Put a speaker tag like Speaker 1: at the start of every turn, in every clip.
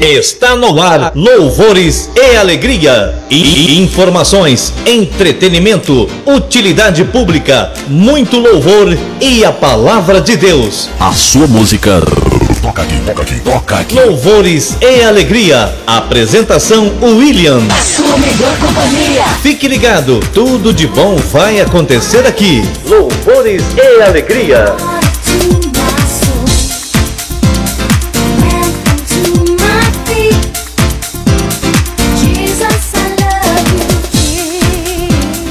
Speaker 1: Está no ar Louvores e Alegria. E informações, entretenimento, utilidade pública, muito louvor e a palavra de Deus.
Speaker 2: A sua música toca aqui, toca aqui, toca aqui.
Speaker 1: Louvores e Alegria. Apresentação William.
Speaker 3: A sua melhor companhia.
Speaker 1: Fique ligado, tudo de bom vai acontecer aqui. Louvores e Alegria.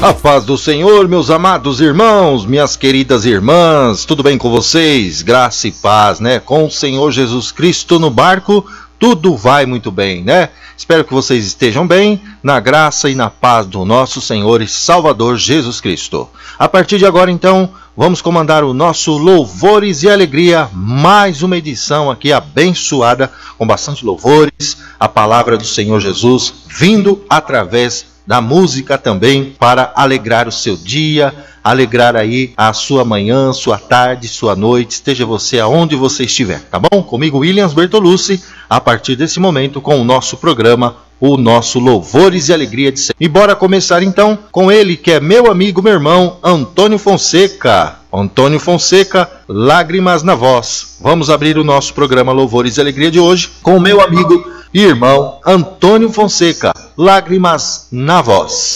Speaker 2: A paz do Senhor, meus amados irmãos, minhas queridas irmãs, tudo bem com vocês? Graça e paz, né? Com o Senhor Jesus Cristo no barco, tudo vai muito bem, né? Espero que vocês estejam bem, na graça e na paz do nosso Senhor e Salvador Jesus Cristo. A partir de agora, então, vamos comandar o nosso Louvores e Alegria, mais uma edição aqui abençoada, com bastante louvores, a palavra do Senhor Jesus vindo através da música também para alegrar o seu dia, alegrar aí a sua manhã, sua tarde, sua noite, esteja você aonde você estiver, tá bom? Comigo Williams Bertolucci, a partir desse momento com o nosso programa o nosso Louvores e Alegria de Ser. E bora começar então com ele, que é meu amigo, meu irmão, Antônio Fonseca. Antônio Fonseca, Lágrimas na Voz. Vamos abrir o nosso programa Louvores e Alegria de hoje com o meu amigo e irmão Antônio Fonseca, Lágrimas na Voz.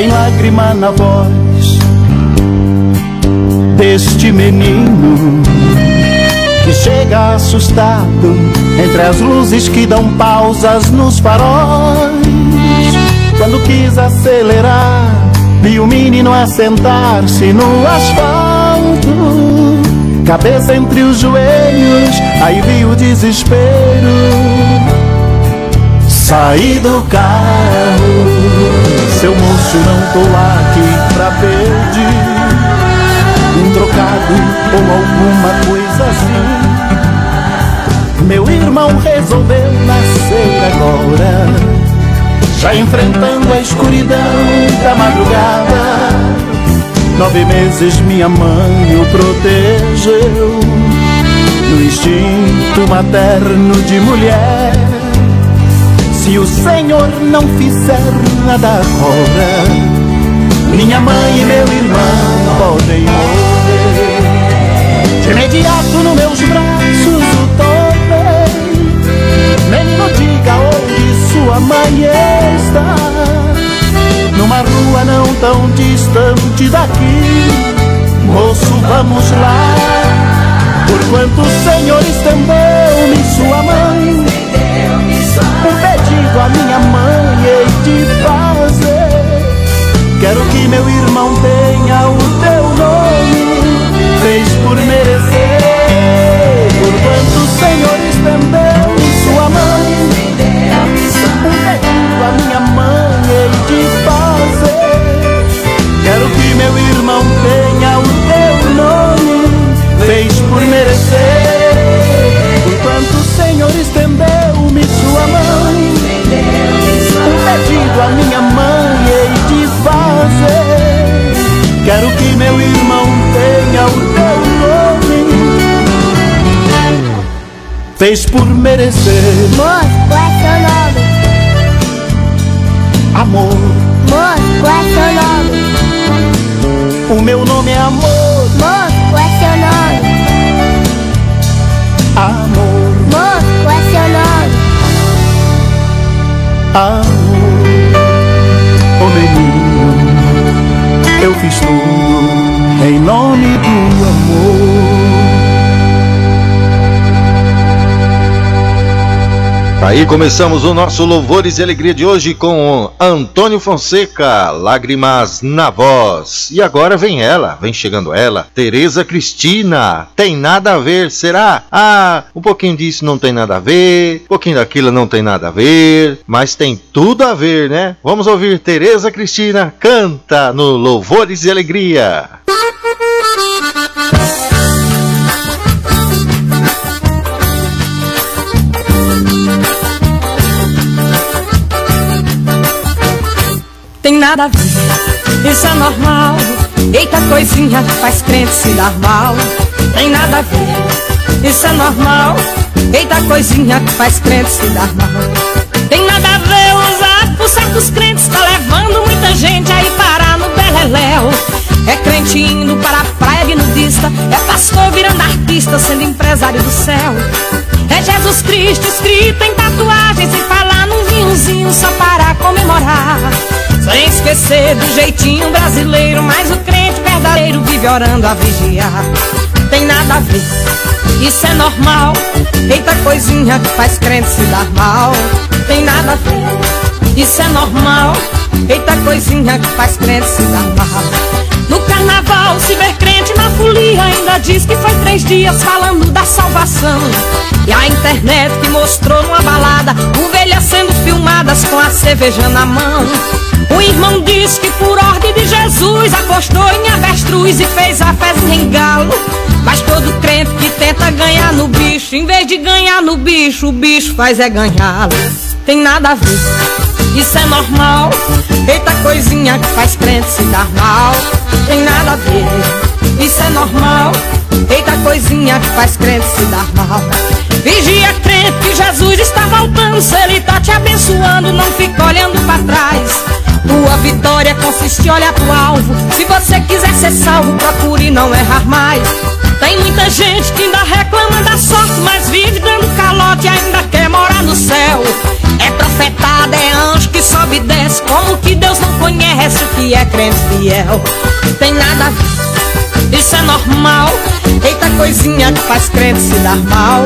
Speaker 4: Tem lágrima na voz deste menino que chega assustado entre as luzes que dão pausas nos faróis. Quando quis acelerar, vi o menino assentar-se no asfalto, cabeça entre os joelhos, aí vi o desespero. Saí do carro, seu moço, não tô aqui pra pedir um trocado ou alguma coisa assim. Meu irmão resolveu nascer agora, já enfrentando a escuridão da madrugada. Nove meses minha mãe o protegeu, no instinto materno de mulher. Se o Senhor não fizer nada agora, minha mãe e meu irmão podem morrer. De imediato nos meus braços o tomei. Menino, diga onde sua mãe está. Numa rua não tão distante daqui. Moço, vamos lá. Por quanto o Senhor estendeu-me sua mãe. Pedido a minha mãe hei de fazer. Quero que meu irmão tenha o teu nome, fez por merecer. Por quanto o Senhor estendeu sua um pedido a minha mãe hei de fazer. Quero que meu irmão tenha o teu nome, fez por merecer. Por quanto o Senhor estendeu-me meu irmão tenha o teu nome, fez por merecer.
Speaker 5: Moço, qual é seu nome?
Speaker 4: Amor,
Speaker 5: Moço, qual é seu nome?
Speaker 4: o meu nome é amor,
Speaker 5: Moço, qual é seu nome?
Speaker 4: amor,
Speaker 5: Moço, qual é seu nome?
Speaker 4: amor. Fiz tudo em nome do
Speaker 2: Aí começamos o nosso Louvores e Alegria de hoje com Antônio Fonseca, Lágrimas na Voz. E agora vem ela, vem chegando ela, Tereza Cristina. Tem nada a ver, será? Ah, um pouquinho disso não tem nada a ver, um pouquinho daquilo não tem nada a ver, mas tem tudo a ver, né? Vamos ouvir Tereza Cristina canta no Louvores e Alegria.
Speaker 6: Tem nada a ver, isso é normal. Eita coisinha que faz crente se dar mal, tem nada a ver, isso é normal. Eita coisinha que faz crente se dar mal, tem nada a ver usar por certos crentes, tá levando muita gente aí parar no beleléu. É crente indo para a praia nudista, é pastor virando artista, sendo empresário do céu. É Jesus Cristo escrito em tatuagem, sem falar num vinhozinho só para comemorar. Sem esquecer do jeitinho brasileiro, mas o crente verdadeiro vive orando a vigiar. Tem nada a ver, isso é normal. Eita coisinha que faz crente se dar mal. Tem nada a ver, isso é normal. Eita coisinha que faz crente se dar mal. No carnaval, se ver crente folia ainda diz que foi três dias falando da salvação. E a internet que mostrou numa balada ovelhas sendo filmadas com a cerveja na mão. O irmão diz que por ordem de Jesus apostou em avestruz e fez a festa em galo. Mas todo crente que tenta ganhar no bicho, em vez de ganhar no bicho, o bicho faz é ganhá-lo. Tem nada a ver, isso é normal. Eita coisinha que faz crente se dar mal. Tem nada a ver, isso é normal. Eita coisinha que faz crente se dar mal. Vigia crente que Jesus está voltando. Se ele tá te abençoando, não fica olhando para trás. Tua vitória consiste olhar pro alvo. Se você quiser ser salvo, procure não errar mais. Tem muita gente que ainda reclama da sorte, mas vive dando calote e ainda quer morar no céu. É profetada, é anjo que sobe e desce. Como que Deus não conhece o que é crente fiel? Tem nada a ver, normal. Eita coisinha que faz crente se dar mal.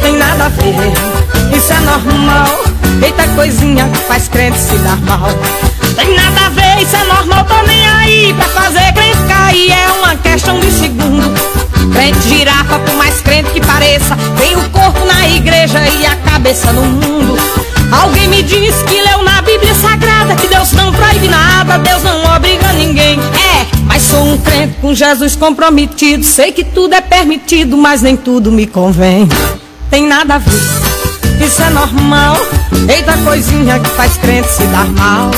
Speaker 6: Tem nada a ver, isso é normal. Eita coisinha que faz crente se dar mal. Tem nada a ver, isso é normal, tô nem aí pra fazer crente cair. É uma questão de segundo. Crente girafa, por mais crente que pareça, tem o corpo na igreja e a cabeça no mundo. Alguém me disse que leu na Bíblia Sagrada que Deus não proíbe nada, Deus não obriga ninguém. É, mas sou um crente com Jesus comprometido. Sei que tudo é permitido, mas nem tudo me convém. Tem nada a ver, isso é normal. Eita coisinha que faz crente se dar mal.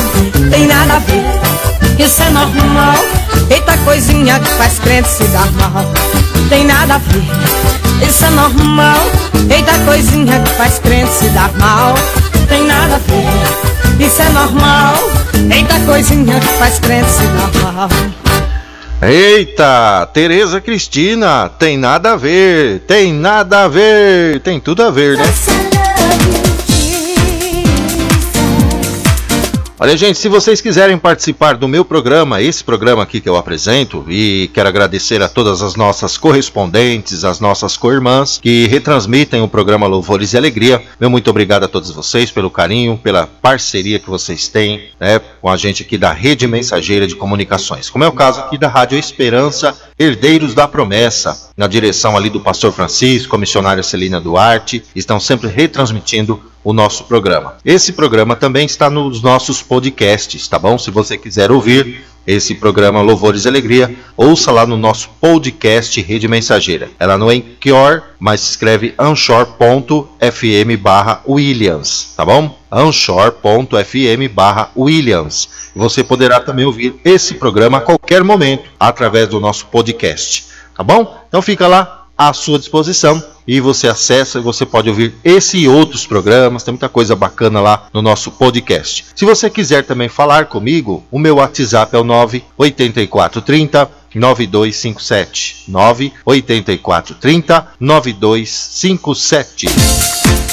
Speaker 6: Tem nada a ver, isso é normal. Eita coisinha que faz crente se dar mal. Tem nada a ver, isso é normal. Eita coisinha que faz crente se dar mal. Tem nada a ver, isso é normal. Eita coisinha que faz crente se dar mal.
Speaker 2: Eita, Tereza Cristina, tem nada a ver, tem nada a ver, tem tudo a ver, né? Olha, gente, se vocês quiserem participar do meu programa, esse programa aqui que eu apresento, e quero agradecer a todas as nossas correspondentes, as nossas co-irmãs que retransmitem o programa Louvores e Alegria. Meu muito obrigado a todos vocês pelo carinho, pela parceria que vocês têm né, com a gente aqui da Rede Mensageira de Comunicações, como é o caso aqui da Rádio Esperança, Herdeiros da Promessa, na direção ali do pastor Francisco, a missionária Celina Duarte, estão sempre retransmitindo o nosso programa. Esse programa também está nos nossos podcasts, tá bom? Se você quiser ouvir esse programa Louvores e Alegria, ouça lá no nosso podcast Rede Mensageira. Ela não é Anchor, mas se escreve anchor.fm barra Williams, tá bom? anchor.fm barra Williams. Você poderá também ouvir esse programa a qualquer momento através do nosso podcast, tá bom? Então fica lá à sua disposição e você acessa você pode ouvir esse e outros programas, tem muita coisa bacana lá no nosso podcast. Se você quiser também falar comigo, o meu WhatsApp é o 98430 9257 98430 9257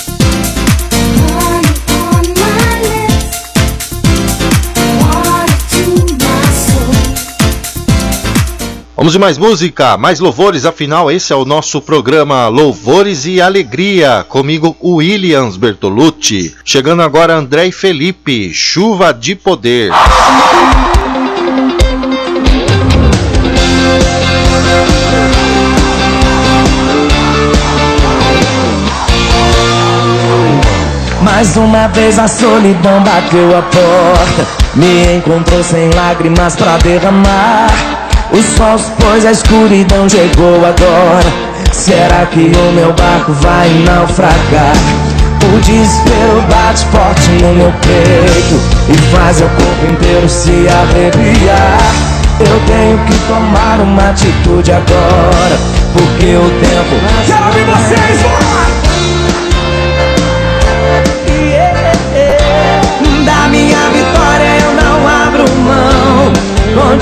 Speaker 2: Vamos de mais música, mais louvores, afinal esse é o nosso programa Louvores e Alegria, comigo Williams Bertolucci. Chegando agora André e Felipe, Chuva de Poder.
Speaker 3: Mais uma vez a solidão bateu a porta Me encontrou sem lágrimas pra derramar o sol se pôs, a escuridão chegou agora Será que o meu barco vai naufragar?
Speaker 7: O desespero bate forte no meu peito E faz o corpo inteiro se arrepiar Eu tenho que tomar uma atitude agora Porque o tempo
Speaker 3: Quero ouvir vocês, bora!
Speaker 7: Da minha vitória eu não abro mão Com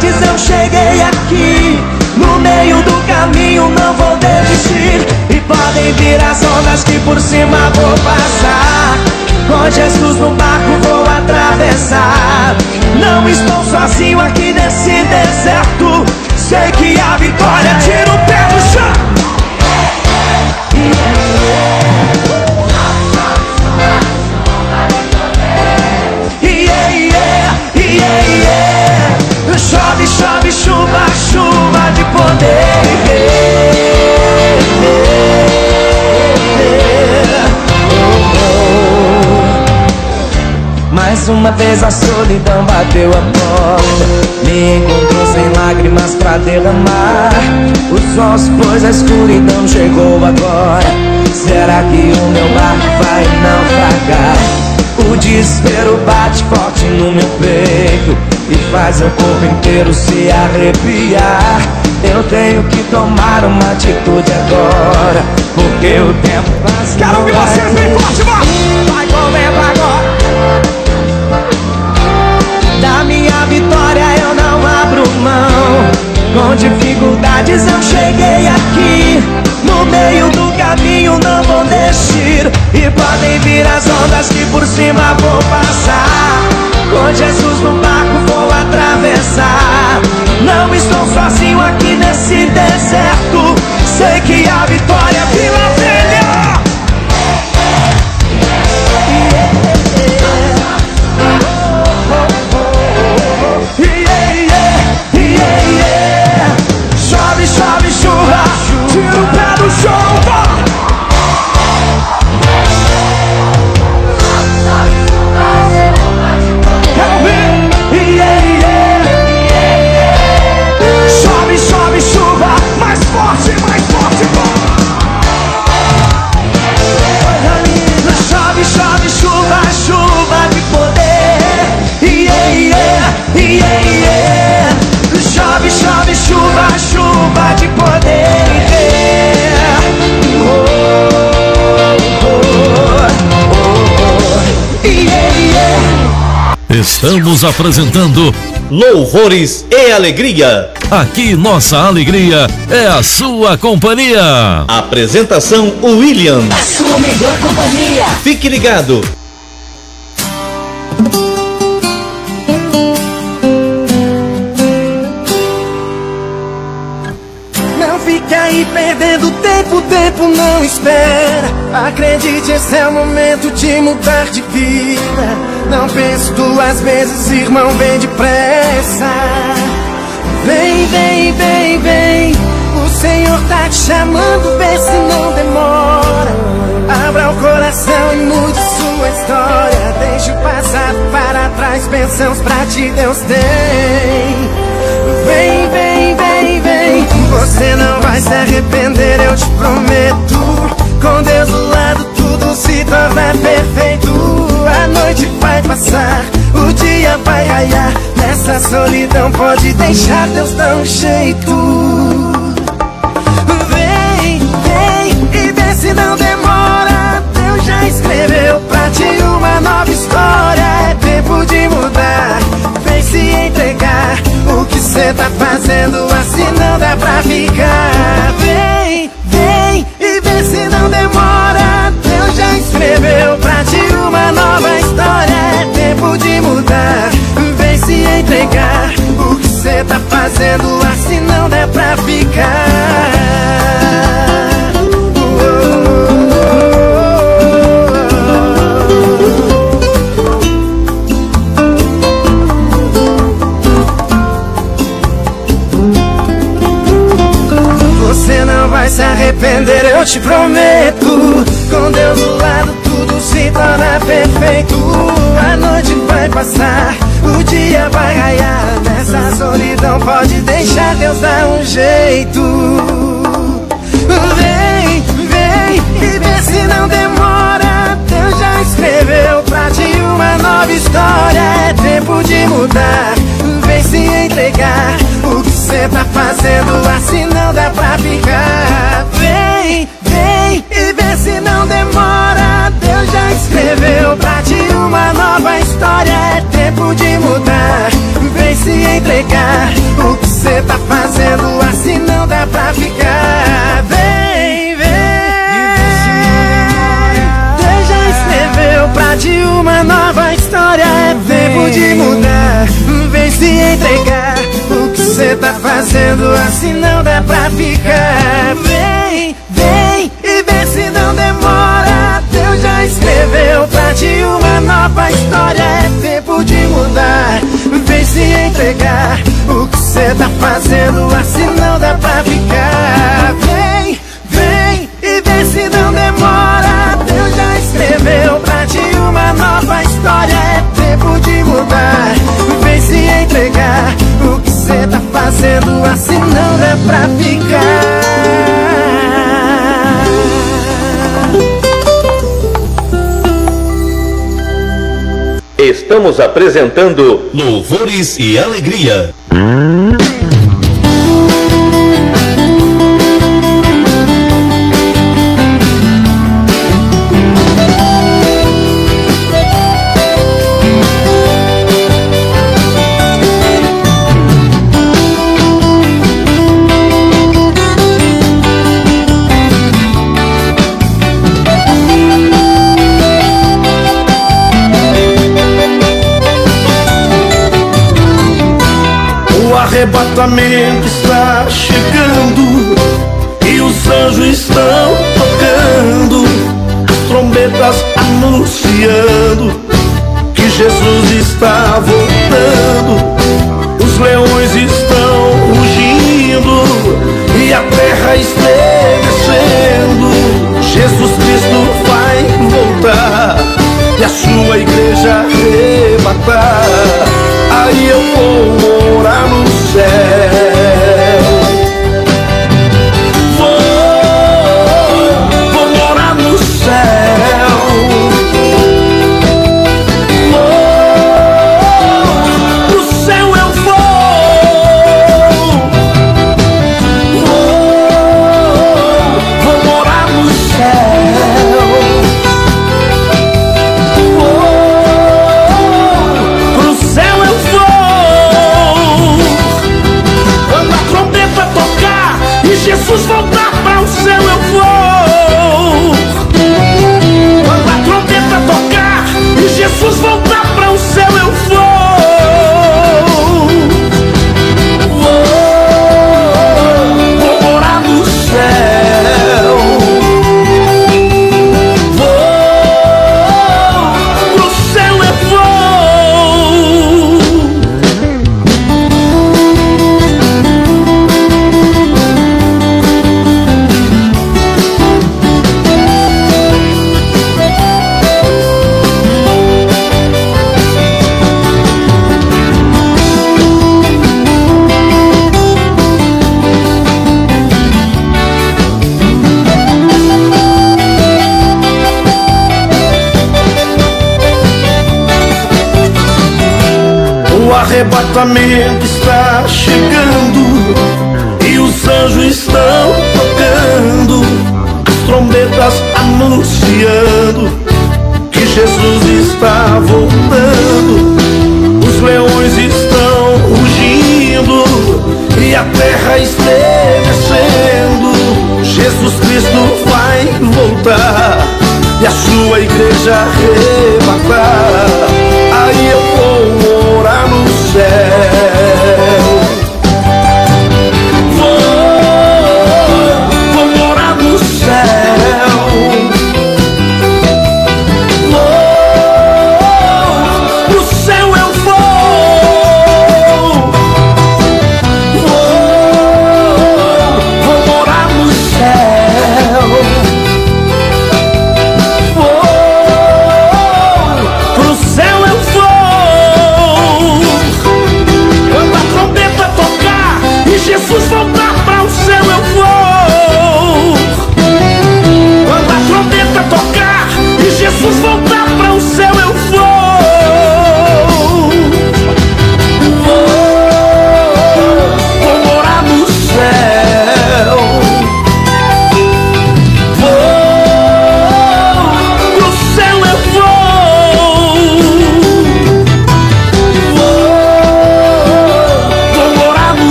Speaker 7: dificuldades eu cheguei aqui No meio do caminho não vou desistir. E podem vir as ondas que por cima vou passar. Com Jesus no barco vou atravessar. Não estou sozinho aqui nesse deserto. Sei que a vitória. Tira o pé do chão Chove, chuva, chuva de poder. Mais uma vez a solidão bateu a porta Me encontrou sem lágrimas pra derramar Os ossos, pois a escuridão chegou agora Será que o meu barco vai naufragar? O desespero bate forte no meu peito E faz o corpo inteiro se arrepiar Eu tenho que tomar uma atitude agora Porque o tempo passa
Speaker 3: Quero ouvir vocês bem forte, vai!
Speaker 8: Estamos apresentando Louvores e Alegria. Aqui nossa alegria é a sua companhia. Apresentação William.
Speaker 1: A sua melhor companhia.
Speaker 8: Fique ligado.
Speaker 7: Não fique aí perdendo tempo, o tempo não espera. Acredite, esse é o momento de mudar de vida. Não pense duas vezes, irmão, vem depressa. Vem, vem, vem, vem. O Senhor tá te chamando, vê se não demora. Abra o coração e mude sua história. Deixe o passado para trás, bênçãos pra ti Deus tem. Vem, vem, vem, vem. Você não vai se arrepender, eu te prometo. Com Deus do lado, tudo se torna perfeito. Noite vai passar, o dia vai raiar. Nessa solidão pode deixar Deus dar um jeito. Vem, vem e vê se não demora. Deus já escreveu pra ti uma nova história. É tempo de mudar. Vem se entregar. O que cê tá fazendo assim não dá pra ficar. Vem, vem e vê se não demora. Deus já escreveu pra ti nova história. É tempo de mudar. Vem se entregar. O que cê tá fazendo assim não dá pra ficar. Você não vai se arrepender, eu te prometo. Com Deus do lado, tudo se torna perfeito. A noite vai passar, o dia vai raiar. Nessa solidão pode deixar Deus dar um jeito. Vem, vem e vê se não demora. uma nova história. É tempo de mudar. Vem se entregar. O que cê tá fazendo assim não dá pra ficar. Vem, não demora. Deus já escreveu pra ti uma nova história. É tempo de mudar. Vem se entregar. O que cê tá fazendo assim não dá pra ficar. Vem, vem. Deus já escreveu pra ti uma nova história. É tempo de mudar. Vem se entregar. O que cê tá fazendo assim não dá pra ficar. Vem, não demora. Deus já escreveu pra ti uma nova história. É tempo de mudar. Vem se entregar. O que cê tá fazendo assim não dá pra ficar. Vem, vem e vê se não demora. Deus já escreveu pra ti uma nova história. É tempo de mudar. Vem se entregar. O que cê tá fazendo assim não dá pra ficar.
Speaker 1: Estamos apresentando Louvores e Alegria.
Speaker 4: O arrebatamento e a sua igreja arrebatar.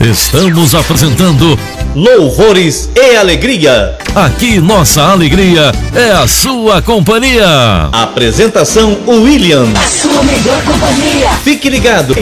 Speaker 1: Estamos apresentando Louvores e Alegria. Aqui nossa alegria é a sua companhia. Apresentação William.
Speaker 3: A sua melhor companhia.
Speaker 1: Fique ligado.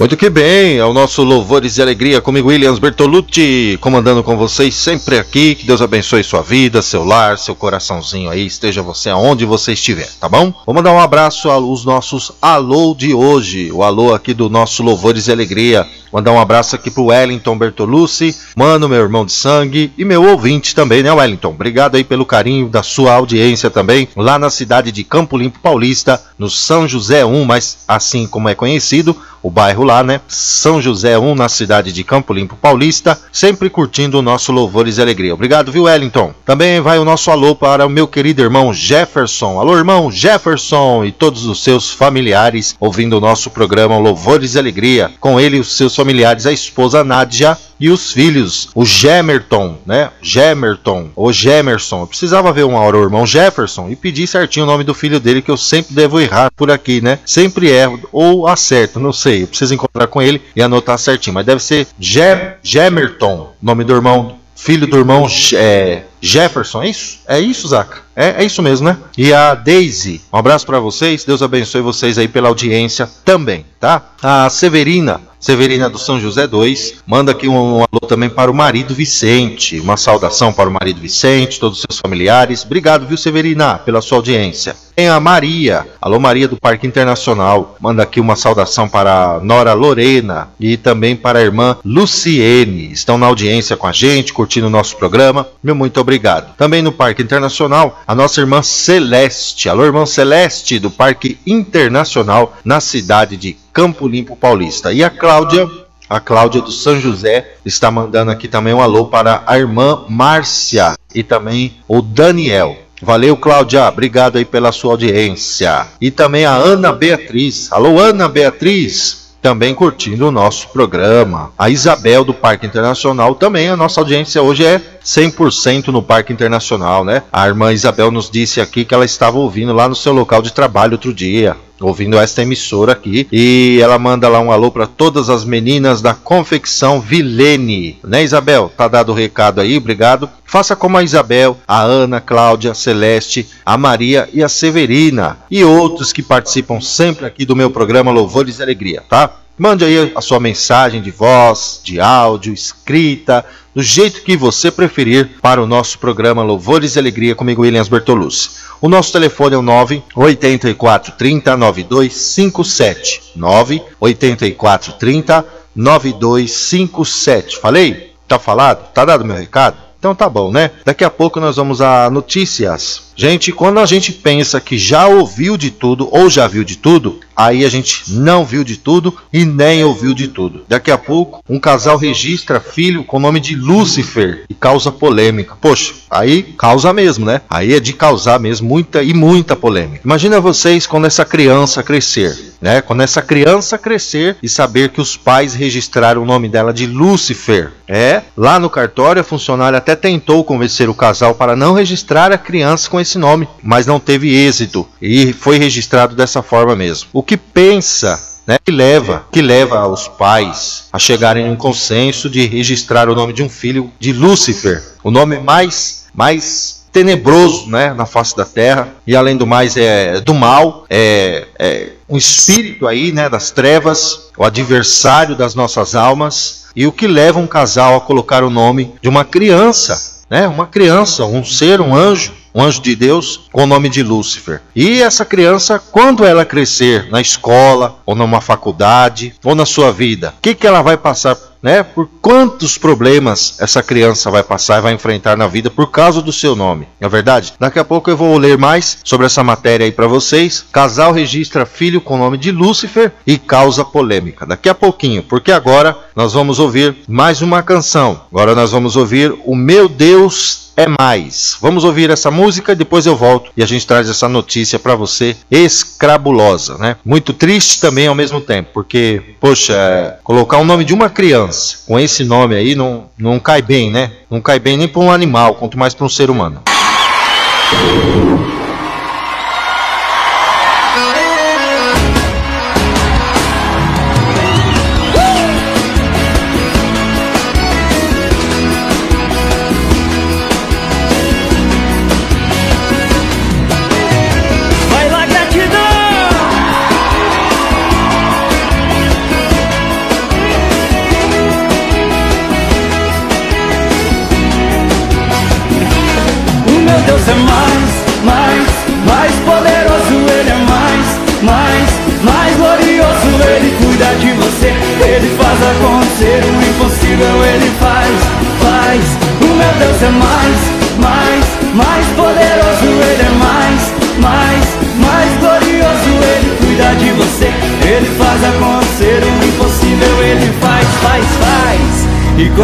Speaker 2: Muito que bem, é o nosso Louvores e Alegria comigo, Williams Bertolucci, comandando com vocês sempre aqui. Que Deus abençoe sua vida, seu lar, seu coraçãozinho aí, esteja você aonde você estiver, tá bom? Vou mandar um abraço aos nossos alô de hoje, o alô aqui do nosso Louvores e Alegria. Mandar um abraço aqui pro Wellington Bertolucci, mano, meu irmão de sangue e meu ouvinte também, né, Wellington? Obrigado aí pelo carinho da sua audiência também, lá na cidade de Campo Limpo Paulista, no São José 1, mas assim como é conhecido, o bairro lá, né? São José 1, na cidade de Campo Limpo Paulista, sempre curtindo o nosso Louvores e Alegria. Obrigado, viu, Wellington? Também vai o nosso alô para o meu querido irmão Jefferson. Alô, irmão Jefferson e todos os seus familiares ouvindo o nosso programa Louvores e Alegria. Com ele os seus familiares, a esposa Nádia e os filhos, o Gemerton, né? Gemerton, ou Gemerson. Eu precisava ver uma hora o irmão Jefferson e pedir certinho o nome do filho dele, que eu sempre devo errar por aqui, né? Sempre erro, ou acerto, não sei. Eu preciso encontrar com ele e anotar certinho, mas deve ser Ge Gemerton, nome do irmão, filho do irmão é, Jefferson, é isso? É isso, Zaca? É, é isso mesmo, né? E a Daisy, um abraço para vocês, Deus abençoe vocês aí pela audiência também, tá? A Severina, Severina do São José 2, manda aqui um, um, alô também para o marido Vicente, uma saudação para o marido Vicente, todos os seus familiares. Obrigado, viu, Severina, pela sua audiência. Tem a Maria, alô Maria do Parque Internacional, manda aqui uma saudação para a Nora Lorena e também para a irmã Luciene. Estão na audiência com a gente, curtindo o nosso programa. Meu muito obrigado. Também no Parque Internacional, a nossa irmã Celeste, alô irmã Celeste do Parque Internacional na cidade de Campo Limpo Paulista. E a Cláudia, a Cláudia do São José, está mandando aqui também um alô para a irmã Márcia e também o Daniel. Valeu, Cláudia. Obrigado aí pela sua audiência. E também a Ana Beatriz. Alô, Ana Beatriz. Também curtindo o nosso programa. A Isabel do Parque Internacional também. A nossa audiência hoje é 100% no Parque Internacional, né? A irmã Isabel nos disse aqui que ela estava ouvindo lá no seu local de trabalho outro dia ouvindo esta emissora aqui. E ela manda lá um alô para todas as meninas da confecção Vilene. Né, Isabel? Tá dado o recado aí, obrigado. Faça como a Isabel, a Ana, Cláudia, a Celeste, a Maria e a Severina. E outros que participam sempre aqui do meu programa Louvores e Alegria, tá? Mande aí a sua mensagem de voz, de áudio, escrita, do jeito que você preferir para o nosso programa Louvores e Alegria comigo, Williams Bertolucci. O nosso telefone é o 984 30 9257. 984 30 9257. Falei? Tá falado? Tá dado meu recado? Então tá bom, né? Daqui a pouco nós vamos a notícias. Gente, quando a gente pensa que já ouviu de tudo ou já viu de tudo, aí a gente não viu de tudo e nem ouviu de tudo. Daqui a pouco, um casal registra filho com o nome de Lúcifer e causa polêmica. Poxa, aí causa mesmo, né? Aí é de causar mesmo muita e muita polêmica. Imagina vocês quando essa criança crescer, né? Quando essa criança crescer e saber que os pais registraram o nome dela de Lúcifer. É, lá no cartório a funcionária até tentou convencer o casal para não registrar a criança com esse esse nome, mas não teve êxito. E foi registrado dessa forma mesmo. O que pensa né, que leva que leva os pais a chegarem a um consenso de registrar o nome de um filho de Lúcifer, o nome mais mais tenebroso, né, na face da terra. E além do mais é do mal, é, é um espírito aí, né, das trevas, o adversário das nossas almas. E o que leva um casal a colocar o nome de uma criança, né, uma criança, um ser, um anjo um anjo de Deus com o nome de Lúcifer. E essa criança, quando ela crescer na escola, ou numa faculdade, ou na sua vida, o que, que ela vai passar né? Por quantos problemas essa criança vai passar e vai enfrentar na vida por causa do seu nome. É verdade? Daqui a pouco eu vou ler mais sobre essa matéria aí para vocês. Casal registra filho com o nome de Lúcifer e causa polêmica. Daqui a pouquinho, porque agora nós vamos ouvir mais uma canção. Agora nós vamos ouvir o Meu Deus é mais. Vamos ouvir essa música depois eu volto e a gente traz essa notícia para você escrabulosa, né? Muito triste também ao mesmo tempo, porque, poxa, colocar o nome de uma criança com esse nome aí não, não cai bem, né? Não cai bem nem para um animal, quanto mais para um ser humano.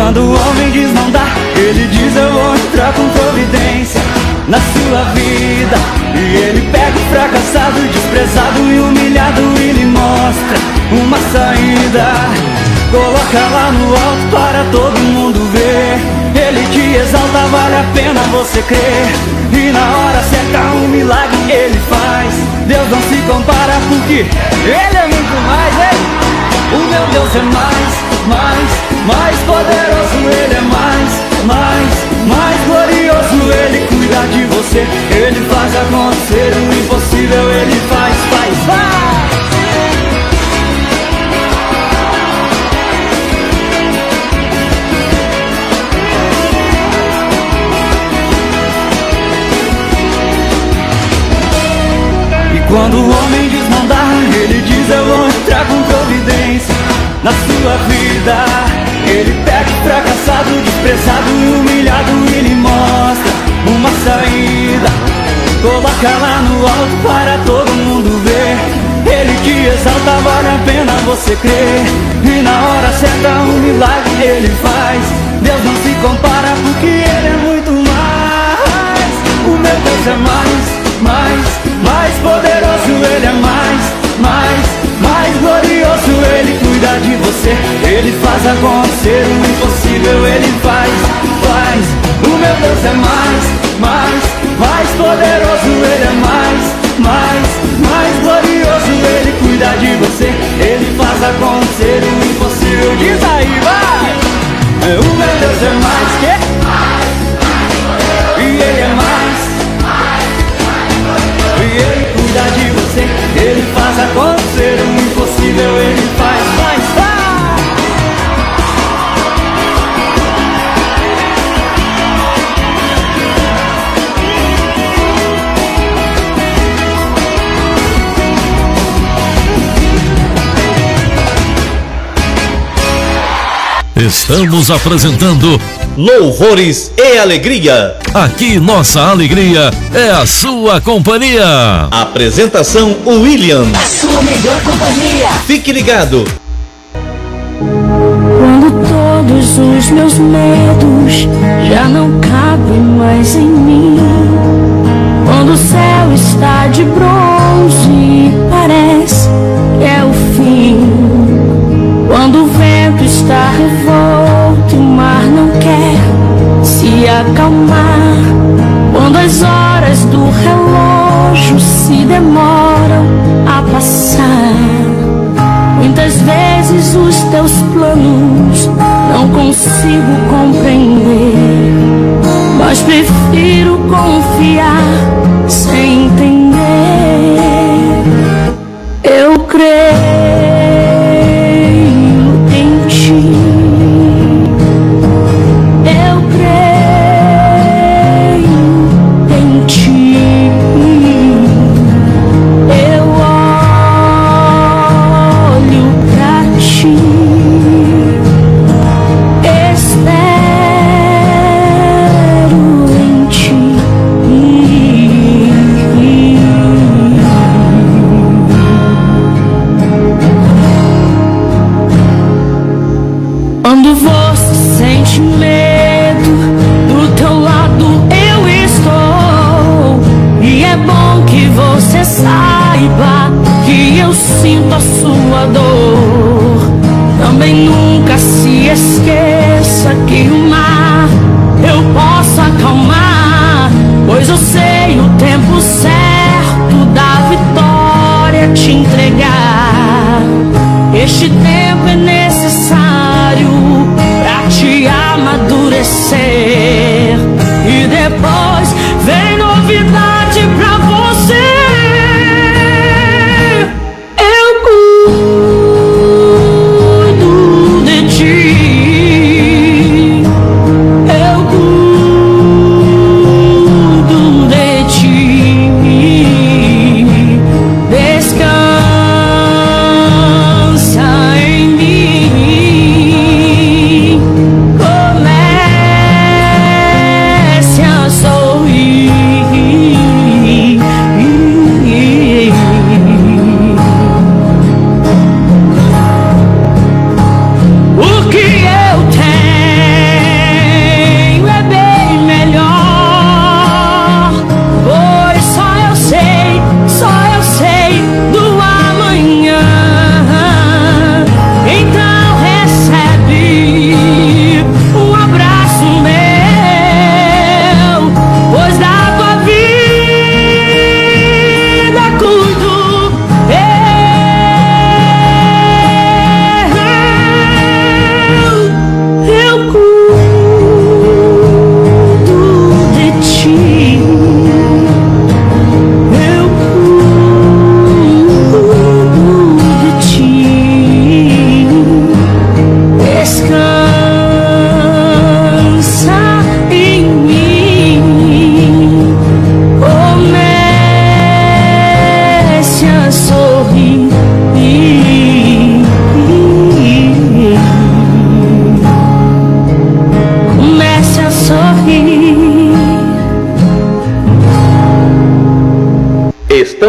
Speaker 9: Quando o homem diz não dá, ele diz eu vou entrar com providência na sua vida. E ele pega o fracassado, desprezado e humilhado e lhe mostra uma saída. Coloca lá no alto para todo mundo ver. Ele te exalta, vale a pena você crer. E na hora certa um milagre ele faz. Deus não se compara porque ele é muito mais, hein? O meu Deus é mais, mais, mais poderoso, Ele é mais, mais, mais glorioso, Ele cuida de você, Ele faz acontecer o impossível, Ele faz, faz, faz. E quando o homem diz não dá, ele diz eu vou entrar com providência na sua vida. Ele pega o fracassado, desprezado e humilhado e mostra uma saída. Coloca lá no alto para todo mundo ver. Ele te exalta, vale a pena você crer. E na hora certa um milagre ele faz. Deus não se compara porque ele é muito mais. O meu Deus é mais, mais, mais poderoso, ele é mais, mais glorioso, ele cuida de você, ele faz acontecer o impossível, ele faz, faz. O meu Deus é mais, mais, mais poderoso, ele é mais, mais, mais glorioso, ele cuida de você, ele faz acontecer o impossível. Diz aí, vai! O meu Deus é mais que e ele é mais E ele cuida de você Ele faz acontecer faz
Speaker 8: Estamos apresentando Louvores e Alegria. Aqui nossa alegria é a sua companhia. Apresentação William.
Speaker 1: A sua melhor companhia.
Speaker 8: Fique ligado.
Speaker 10: Quando todos os meus medos já não cabem mais em mim. Quando o céu está de bronze parece que é o fim. Quando o vento está revolto acalmar. Quando as horas do relógio se demoram a passar. Muitas vezes os teus planos não consigo compreender, mas prefiro confiar sem entender.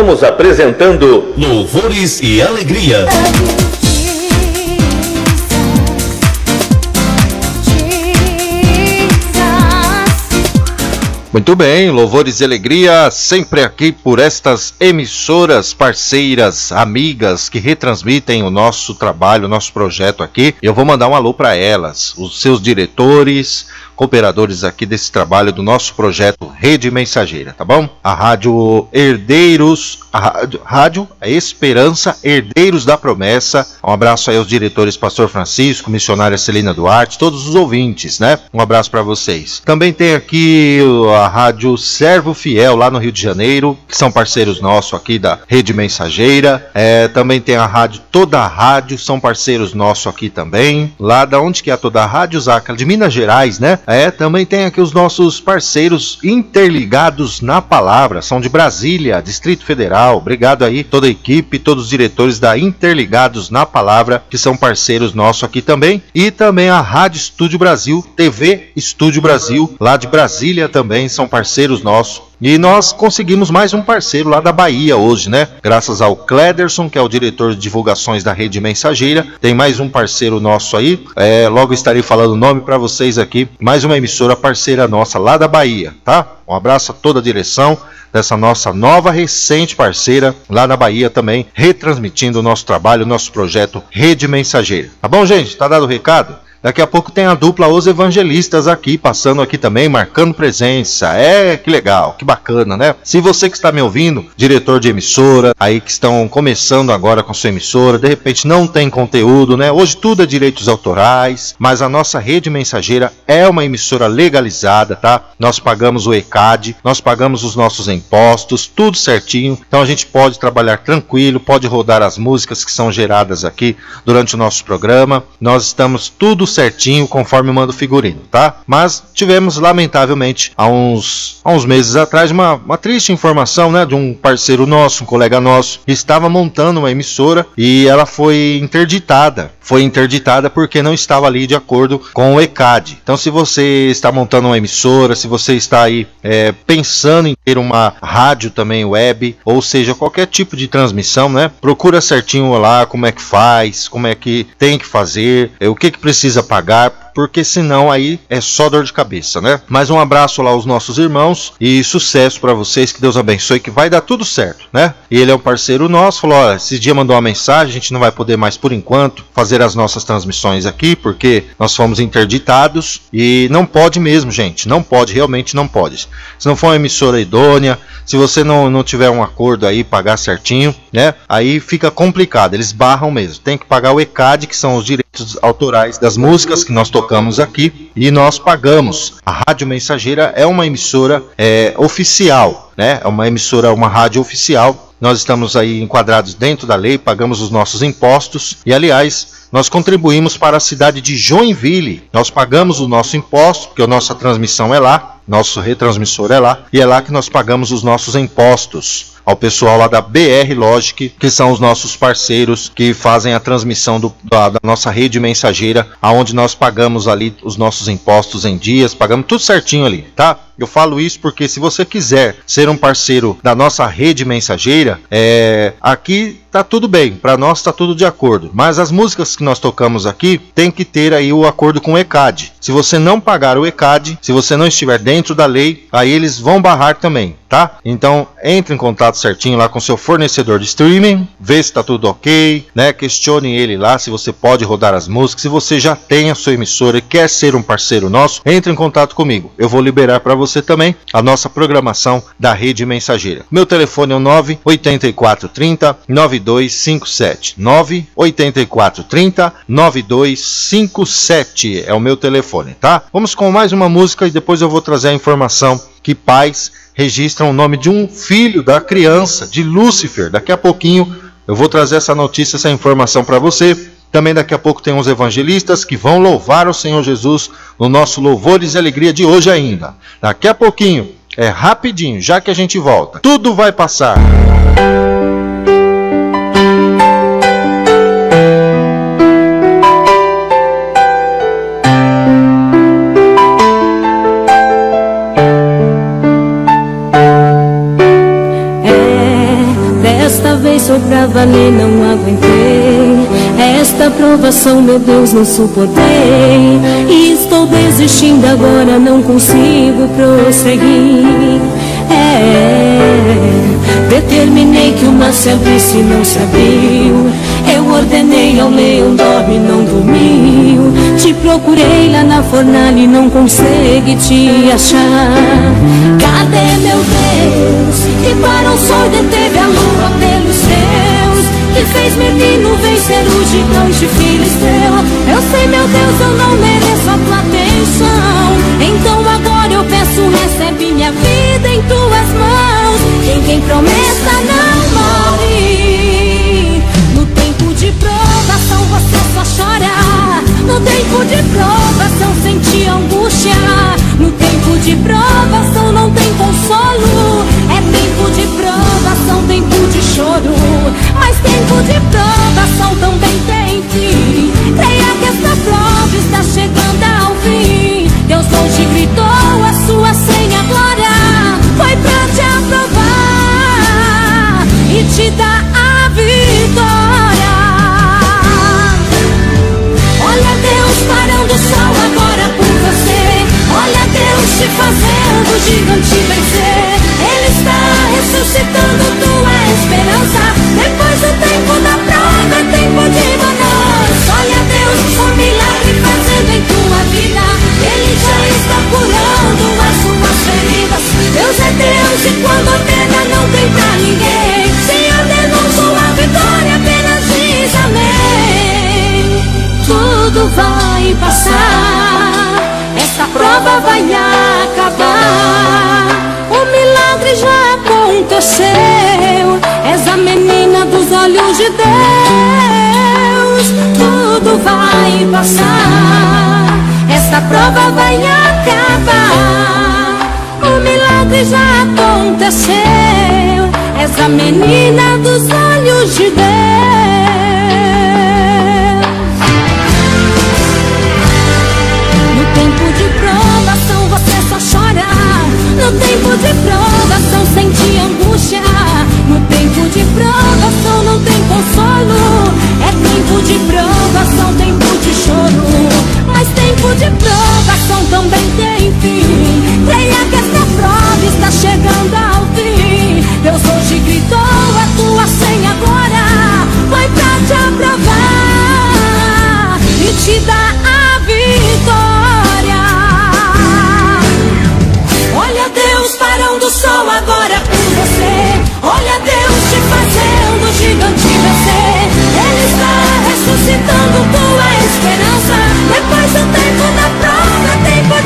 Speaker 1: Estamos apresentando Louvores e Alegria.
Speaker 2: Muito bem, louvores e alegria, sempre aqui por estas emissoras parceiras, amigas que retransmitem o nosso trabalho, o nosso projeto aqui. Eu vou mandar um alô para elas, os seus diretores, cooperadores aqui desse trabalho do nosso projeto Rede Mensageira, tá bom? A Rádio Herdeiros, a Rádio, rádio a Esperança Herdeiros da Promessa. Um abraço aí aos diretores Pastor Francisco, missionária Celina Duarte, todos os ouvintes, né? Um abraço para vocês. Também tem aqui a Rádio Servo Fiel lá no Rio de Janeiro, que são parceiros nossos aqui da Rede Mensageira. É, também tem a Rádio Toda Rádio, são parceiros nossos aqui também. Lá da onde que é a Toda a Rádio, Zaca? De Minas Gerais, né? É, também tem aqui os nossos parceiros interligados na palavra, são de Brasília, Distrito Federal. Obrigado aí toda a equipe, todos os diretores da Interligados na Palavra, que são parceiros nossos aqui também, e também a Rádio Estúdio Brasil, TV Estúdio Brasil, lá de Brasília também são parceiros nossos. E nós conseguimos mais um parceiro lá da Bahia hoje, né? Graças ao Clederson, que é o diretor de divulgações da Rede Mensageira. Tem mais um parceiro nosso aí. É, logo estarei falando o nome para vocês aqui. Mais uma emissora parceira nossa lá da Bahia, tá? Um abraço a toda a direção dessa nossa nova recente parceira lá na Bahia também, retransmitindo o nosso trabalho, o nosso projeto Rede Mensageira. Tá bom, gente? Tá dado o recado? Daqui a pouco tem a dupla Os Evangelistas aqui, passando aqui também, marcando presença. É, que legal, que bacana, né? Se você que está me ouvindo, diretor de emissora, aí que estão começando agora com sua emissora, de repente não tem conteúdo, né? Hoje tudo é direitos autorais, mas a nossa rede mensageira é uma emissora legalizada, tá? Nós pagamos o ECAD, nós pagamos os nossos impostos, tudo certinho. Então a gente pode trabalhar tranquilo, pode rodar as músicas que são geradas aqui durante o nosso programa. Nós estamos tudo certinho conforme manda o figurino, tá? Mas tivemos, lamentavelmente, há uns, há uns meses atrás, uma, uma triste informação, né? De um parceiro nosso, um colega nosso, que estava montando uma emissora e ela foi interditada. Foi interditada porque não estava ali de acordo com o ECAD. Então, se você está montando uma emissora, se você está aí é, pensando em ter uma rádio também web, ou seja, qualquer tipo de transmissão, né? Procura certinho lá como é que faz, como é que tem que fazer, é, o que, que precisa pagar, porque senão aí é só dor de cabeça, né? Mais um abraço lá aos nossos irmãos e sucesso para vocês, que Deus abençoe, que vai dar tudo certo, né? E ele é um parceiro nosso, falou: olha, esse dia mandou uma mensagem, a gente não vai poder mais por enquanto fazer as nossas transmissões aqui, porque nós fomos interditados e não pode mesmo, gente, não pode, realmente não pode. Se não for uma emissora idônea, se você não, não tiver um acordo aí, pagar certinho, né? Aí fica complicado, eles barram mesmo. Tem que pagar o ECAD, que são os direitos autorais das músicas que nós tocamos aqui, e nós pagamos. A Rádio Mensageira é uma emissora é, oficial, né? É uma emissora, uma rádio oficial. Nós estamos aí enquadrados dentro da lei, pagamos os nossos impostos e, aliás, nós contribuímos para a cidade de Joinville. Nós pagamos o nosso imposto, porque a nossa transmissão é lá, nosso retransmissor é lá, e é lá que nós pagamos os nossos impostos ao pessoal lá da BR Logic, que são os nossos parceiros que fazem a transmissão do, da, da, nossa rede mensageira, aonde nós pagamos ali os nossos impostos em dias, pagamos tudo certinho ali, tá? Eu falo isso porque se você quiser ser um parceiro da nossa rede mensageira, é, aqui tá tudo bem, para nós tá tudo de acordo. Mas as músicas que nós tocamos aqui tem que ter aí o acordo com o ECAD. Se você não pagar o ECAD, se você não estiver dentro da lei, aí eles vão barrar também, tá? Então entre em contato certinho lá com seu fornecedor de streaming, vê se tá tudo ok, né? Questione ele lá se você pode rodar as músicas. Se você já tem a sua emissora e quer ser um parceiro nosso, entre em contato comigo. Eu vou liberar para você também a nossa programação da rede mensageira. Meu telefone é o 98430 9257. 98430 9257 é o meu telefone, tá? Vamos com mais uma música e depois eu vou trazer a informação que pais registram o nome de um filho da criança, de Lúcifer. Daqui a pouquinho eu vou trazer essa notícia, essa informação para você. Também daqui a pouco tem uns evangelistas que vão louvar o Senhor Jesus no nosso Louvores e Alegria de hoje ainda. Daqui a pouquinho, é rapidinho, já que a gente volta. Tudo vai passar.
Speaker 11: Valer, não aguentei. Esta provação, meu Deus, não suportei. E estou desistindo agora, não consigo prosseguir. É, determinei que uma serviço não se abriu. Eu ordenei ao leão, dorme, não dormiu. Te procurei lá na fornalha e não consegui te achar. Cadê meu Deus? Que para o sol deteve a lua pelos seus. Que fez menino vencer o gigante filisteu. Eu sei, meu Deus, eu não mereço a tua atenção. Então agora eu peço, recebe minha vida em tuas mãos. Quem tem promessa não morre. No tempo de provação você só chora. No tempo de provação sente angústia. No tempo de provação não tem consolo. É provação, tempo de choro. Mas tempo de provação também tem fim. Creia que esta prova está chegando ao fim. Deus hoje gritou a sua senha agora. Foi pra te aprovar e te dar a vitória. Olha Deus parando o sol agora por você. Olha Deus te fazendo o gigante vencer. Ressuscitando passar. Prova vai acabar. O milagre já aconteceu. És a menina dos olhos de Deus. No tempo de provação você só chora. No tempo de provação sente angústia. No tempo de provação não tem consolo. É tempo de provação, tempo de provação também tem fim. Creia que esta prova está chegando ao fim. Deus hoje gritou a tua senha agora. Foi pra te aprovar e te dar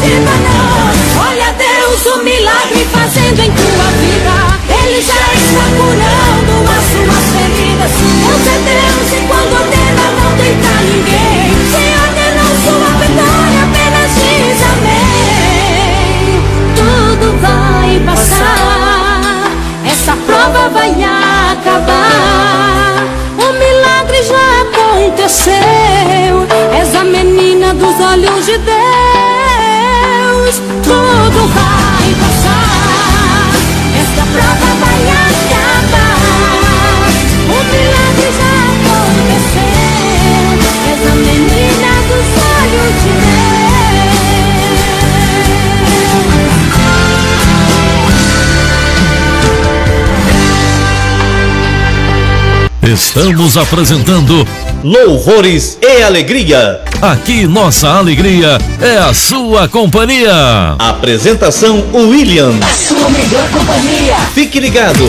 Speaker 11: de balanço. Olha Deus o milagre fazendo em tua vida. Ele já está curando as suas feridas. Deus é Deus e quando ordena não pra ninguém. Se ordenou sua vitória, apenas diz amém. Tudo vai passar, essa prova vai acabar. O milagre já aconteceu. És a menina dos olhos de Deus. Tudo vai passar, essa prova vai acabar. O milagre já aconteceu. És a menina dos olhos de Deus.
Speaker 1: Estamos apresentando Louvores e Alegria. Aqui nossa alegria é a sua companhia. Apresentação William.
Speaker 3: A sua melhor companhia.
Speaker 1: Fique ligado.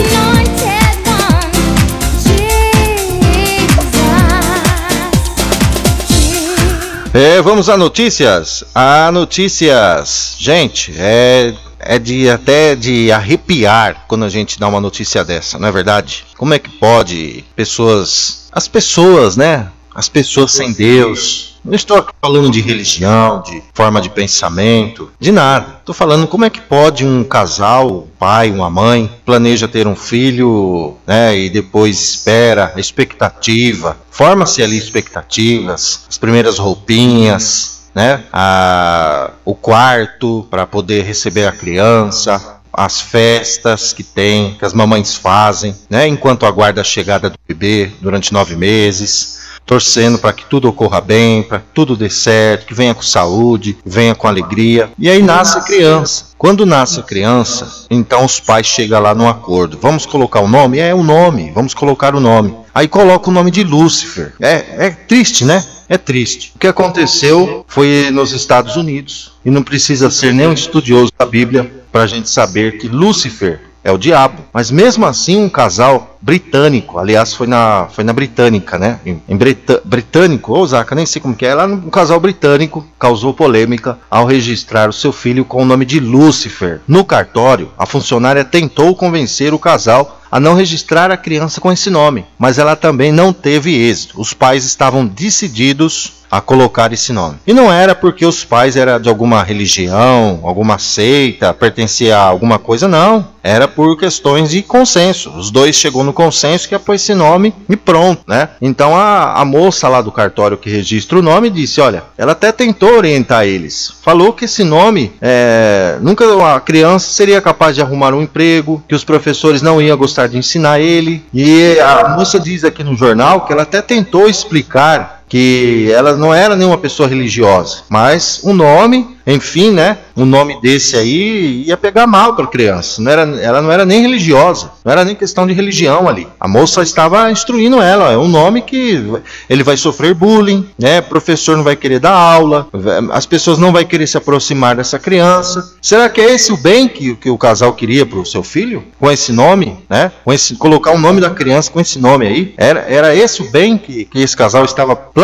Speaker 2: É, vamos a notícias. A notícias, gente, é é de até de arrepiar quando a gente dá uma notícia dessa, não é verdade? Como é que pode pessoas, as pessoas, né? As pessoas sem Deus. Não estou falando de religião, de forma de pensamento, de nada. Estou falando como é que pode um casal, um pai, uma mãe, planeja ter um filho, né, e depois espera, expectativa, forma-se ali expectativas, as primeiras roupinhas, né? A, o quarto para poder receber a criança, as festas que tem, que as mamães fazem, né? Enquanto aguarda a chegada do bebê durante nove meses torcendo para que tudo ocorra bem, para que tudo dê certo, que venha com saúde, venha com alegria. E aí nasce a criança. Quando nasce a criança, então os pais chegam lá no acordo. Vamos colocar o nome? É o nome, vamos colocar o nome. Aí coloca o nome de Lúcifer. É, é triste, né? É triste. O que aconteceu foi nos Estados Unidos, e não precisa ser nem um estudioso da Bíblia para a gente saber que Lúcifer é o diabo. Mas mesmo assim, um casal britânico, aliás, foi na, foi na britânica, né? Em, em britânico, Zaca, nem sei como que é, lá um casal britânico causou polêmica ao registrar o seu filho com o nome de Lucifer. No cartório, a funcionária tentou convencer o casal a não registrar a criança com esse nome, mas ela também não teve êxito. Os pais estavam decididos a colocar esse nome. E não era porque os pais eram de alguma religião, alguma seita, pertencia a alguma coisa, não. Era por questões de consenso. Os dois chegou no consenso que é pôr esse nome e pronto, né? Então a, a moça lá do cartório que registra o nome disse, olha, ela até tentou orientar eles. Falou que esse nome é, nunca a criança seria capaz de arrumar um emprego, que os professores não iam gostar de ensinar ele. E a moça diz aqui no jornal que ela até tentou explicar que ela não era nenhuma pessoa religiosa, mas o nome enfim, né? Um nome desse aí ia pegar mal para a criança. Não era, ela não era nem religiosa, não era nem questão de religião ali. A moça estava instruindo ela. É um nome que ele vai sofrer bullying, né? O professor não vai querer dar aula, as pessoas não vão querer se aproximar dessa criança. Será que é esse o bem que, que o casal queria para o seu filho? Com esse nome, né? Com esse, colocar o nome da criança com esse nome aí? Era, era esse o bem que, que esse casal estava planejando?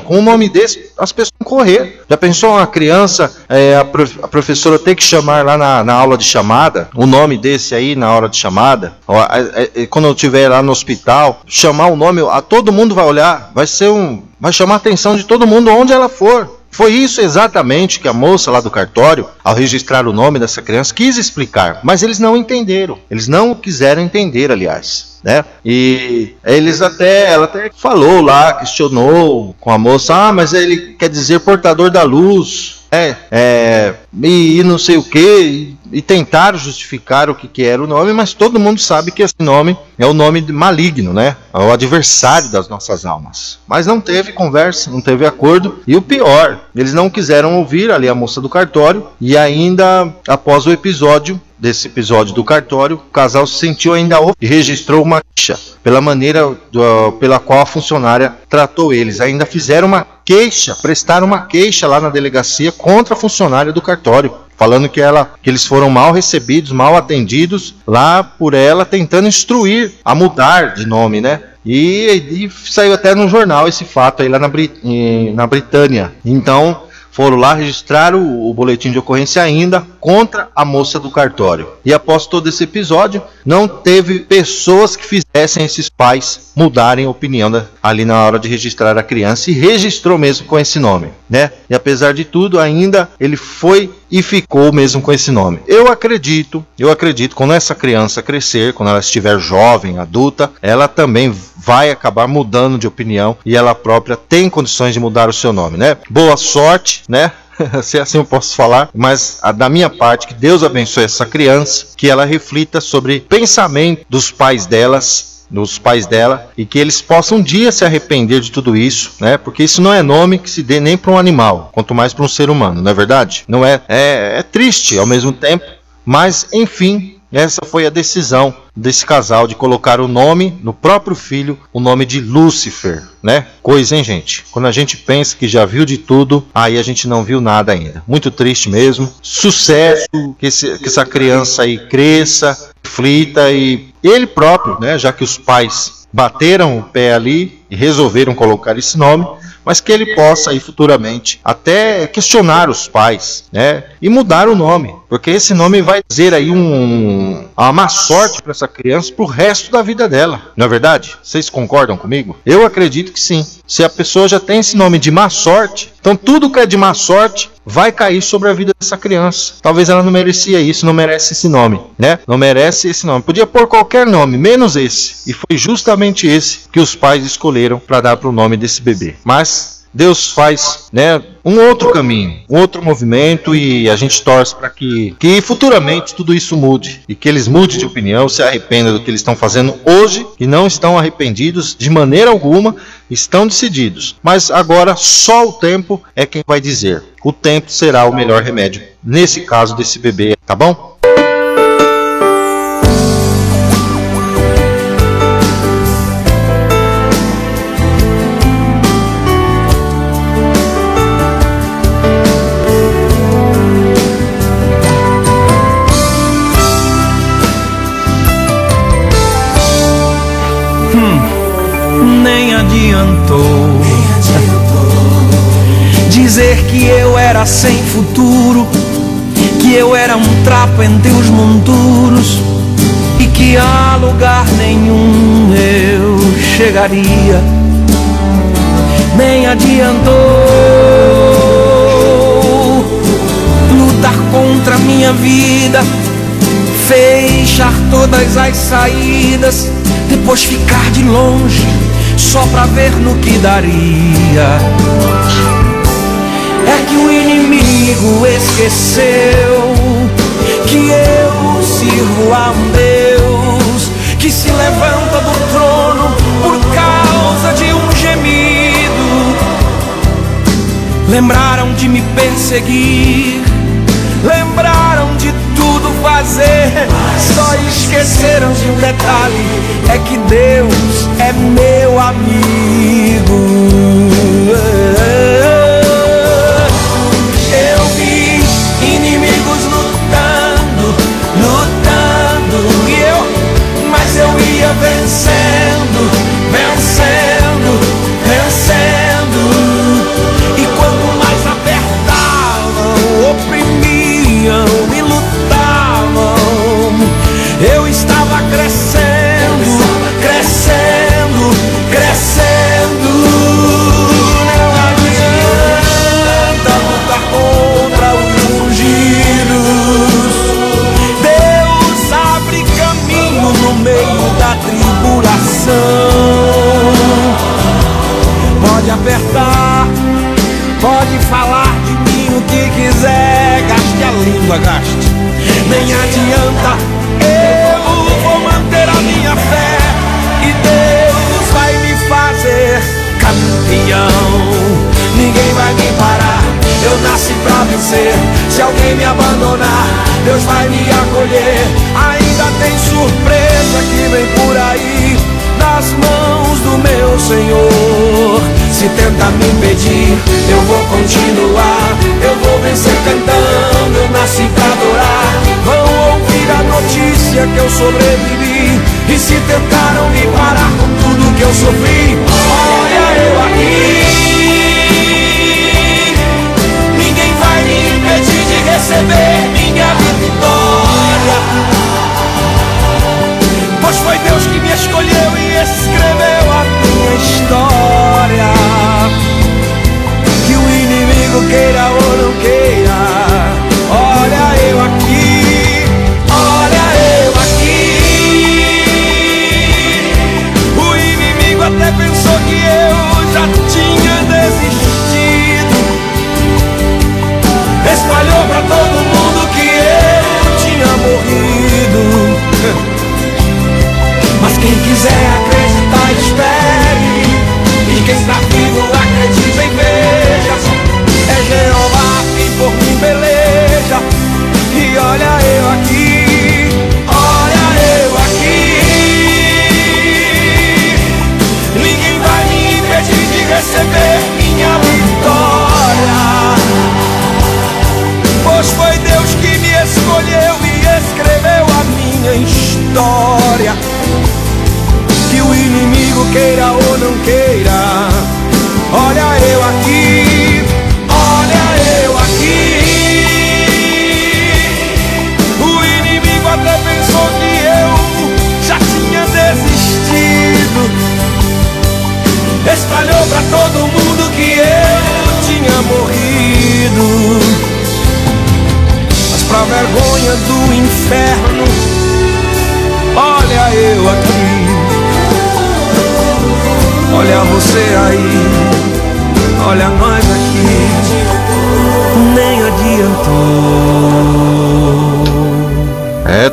Speaker 2: Com um nome desse, as pessoas vão correr. Já pensou uma criança é, a, prof, a, professora ter que chamar lá na, na, aula de chamada, o nome desse aí na hora de chamada, ó, quando eu estiver lá no hospital, chamar o nome, a todo mundo vai olhar, vai ser um, vai chamar a atenção de todo mundo onde ela for. Foi isso exatamente que a moça lá do cartório, ao registrar o nome dessa criança, quis explicar, mas eles não entenderam. Eles não quiseram entender, aliás. Né? E eles até, ela até falou lá, questionou com a moça, ah, mas ele quer dizer portador da luz é, é e, e, não sei o que, e, e tentaram justificar o que, que era o nome, mas todo mundo sabe que esse nome é o nome maligno, né? É o adversário das nossas almas. Mas não teve conversa, não teve acordo, e o pior, eles não quiseram ouvir ali a moça do cartório, e ainda após o episódio, desse episódio do cartório, o casal se sentiu ainda e registrou uma queixa pela maneira do, pela qual a funcionária tratou eles. Ainda fizeram uma queixa, prestaram uma queixa lá na delegacia contra a funcionária do cartório, falando que ela que eles foram mal recebidos, mal atendidos lá por ela tentando instruir a mudar de nome, né? E, e saiu até no jornal esse fato aí lá na, na Britânia. Então, foram lá registrar o, o, boletim de ocorrência ainda contra a moça do cartório. E após todo esse episódio, não teve pessoas que fizessem esses pais mudarem a opinião da, ali na hora de registrar a criança e registrou mesmo com esse nome, né? E apesar de tudo, ainda ele foi e ficou mesmo com esse nome. Eu acredito, eu acredito quando essa criança crescer, quando ela estiver jovem, adulta, ela também vai acabar mudando de opinião e ela própria tem condições de mudar o seu nome, né? Boa sorte, né? se assim eu posso falar, mas a, da minha parte, que Deus abençoe essa criança, que ela reflita sobre pensamento dos pais delas dos pais dela e que eles possam um dia se arrepender de tudo isso, né? Porque isso não é nome que se dê nem para um animal, quanto mais para um ser humano, não é verdade? Não é, é, é triste ao mesmo tempo, mas enfim, essa foi a decisão desse casal de colocar o nome no próprio filho, o nome de Lúcifer, né? Coisa, hein, gente? Quando a gente pensa que já viu de tudo, aí a gente não viu nada ainda. Muito triste mesmo. Sucesso, que, esse, que essa criança aí cresça, reflita e ele próprio, né? Já que os pais bateram o pé ali e resolveram colocar esse nome, mas que ele possa aí futuramente até questionar os pais, né? E mudar o nome, porque esse nome vai dizer aí um, uma má sorte para essa criança para o resto da vida dela. Não é verdade? Vocês concordam comigo? Eu acredito que sim. Se a pessoa já tem esse nome de má sorte, então tudo que é de má sorte vai cair sobre a vida dessa criança. Talvez ela não merecia isso, não merece esse nome, né? Não merece esse nome. Podia pôr qualquer nome, menos esse. E foi justamente esse que os pais escolheram para dar para o nome desse bebê. Mas Deus faz, né, um outro caminho, um outro movimento e a gente torce para que, que futuramente tudo isso mude e que eles mudem de opinião, se arrependam do que eles estão fazendo hoje e não estão arrependidos de maneira alguma, estão decididos. Mas agora só o tempo é quem vai dizer. O tempo será o melhor remédio nesse caso desse bebê, tá bom?
Speaker 12: Sem futuro, que eu era um trapo entre os monturos e que a lugar nenhum eu chegaria. Nem adiantou lutar contra minha vida, fechar todas as saídas, depois ficar de longe só pra ver no que daria. O inimigo esqueceu que eu sirvo a um Deus que se levanta do trono por causa de um gemido. Lembraram de me perseguir, lembraram de tudo fazer, só esqueceram de um detalhe: é que Deus é meu amigo. Mas apertar, pode falar de mim o que quiser, gaste a língua, gaste. Nem adianta, eu vou manter a minha fé e Deus vai me fazer campeão. Ninguém vai me parar, eu nasci pra vencer. Se alguém me abandonar, Deus vai me acolher. Ainda tem surpresa que vem por aí, nas mãos do meu Senhor. Se tenta me impedir, eu vou continuar. Eu vou vencer cantando, eu nasci pra adorar. Vão ouvir a notícia que eu sobrevivi. E se tentaram me parar com tudo que eu sofri, olha eu aqui.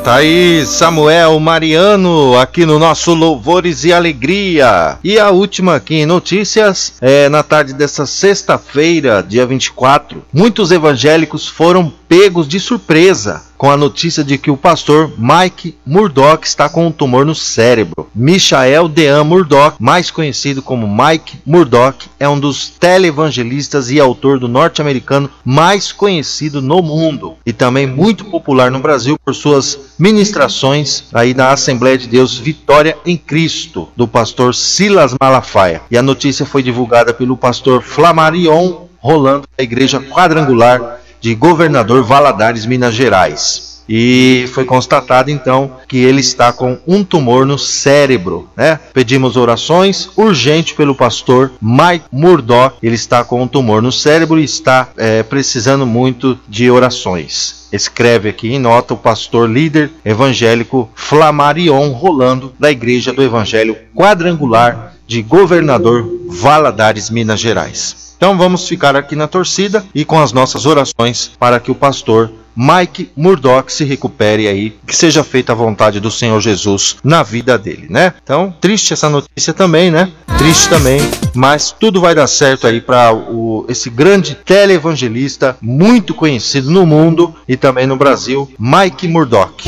Speaker 2: Tá aí Samuel Mariano aqui no nosso Louvores e Alegria. E a última aqui em notícias é na tarde dessa sexta-feira, dia 24. Muitos evangélicos foram pegos de surpresa com a notícia de que o pastor Mike Murdock está com um tumor no cérebro. Michael Dean Murdock, mais conhecido como Mike Murdock, é um dos televangelistas e autor do norte-americano mais conhecido no mundo e também muito popular no Brasil por suas ministrações aí na Assembleia de Deus Vitória em Cristo, do pastor Silas Malafaia. E a notícia foi divulgada pelo pastor Flamarion Rolando da Igreja Quadrangular de Governador Valadares, Minas Gerais. E foi constatado então que ele está com um tumor no cérebro, né? Pedimos orações urgente pelo pastor Mike Murdoch. Ele está com um tumor no cérebro e está é, precisando muito de orações. Escreve aqui em nota o pastor líder evangélico Flamarion Rolando, da Igreja do Evangelho Quadrangular de Governador Valadares, Minas Gerais. Então vamos ficar aqui na torcida e com as nossas orações para que o pastor Mike Murdoch se recupere aí, que seja feita a vontade do Senhor Jesus na vida dele, né? Então, triste essa notícia também, né? Triste também, mas tudo vai dar certo aí para esse grande televangelista muito conhecido no mundo e também no Brasil, Mike Murdoch.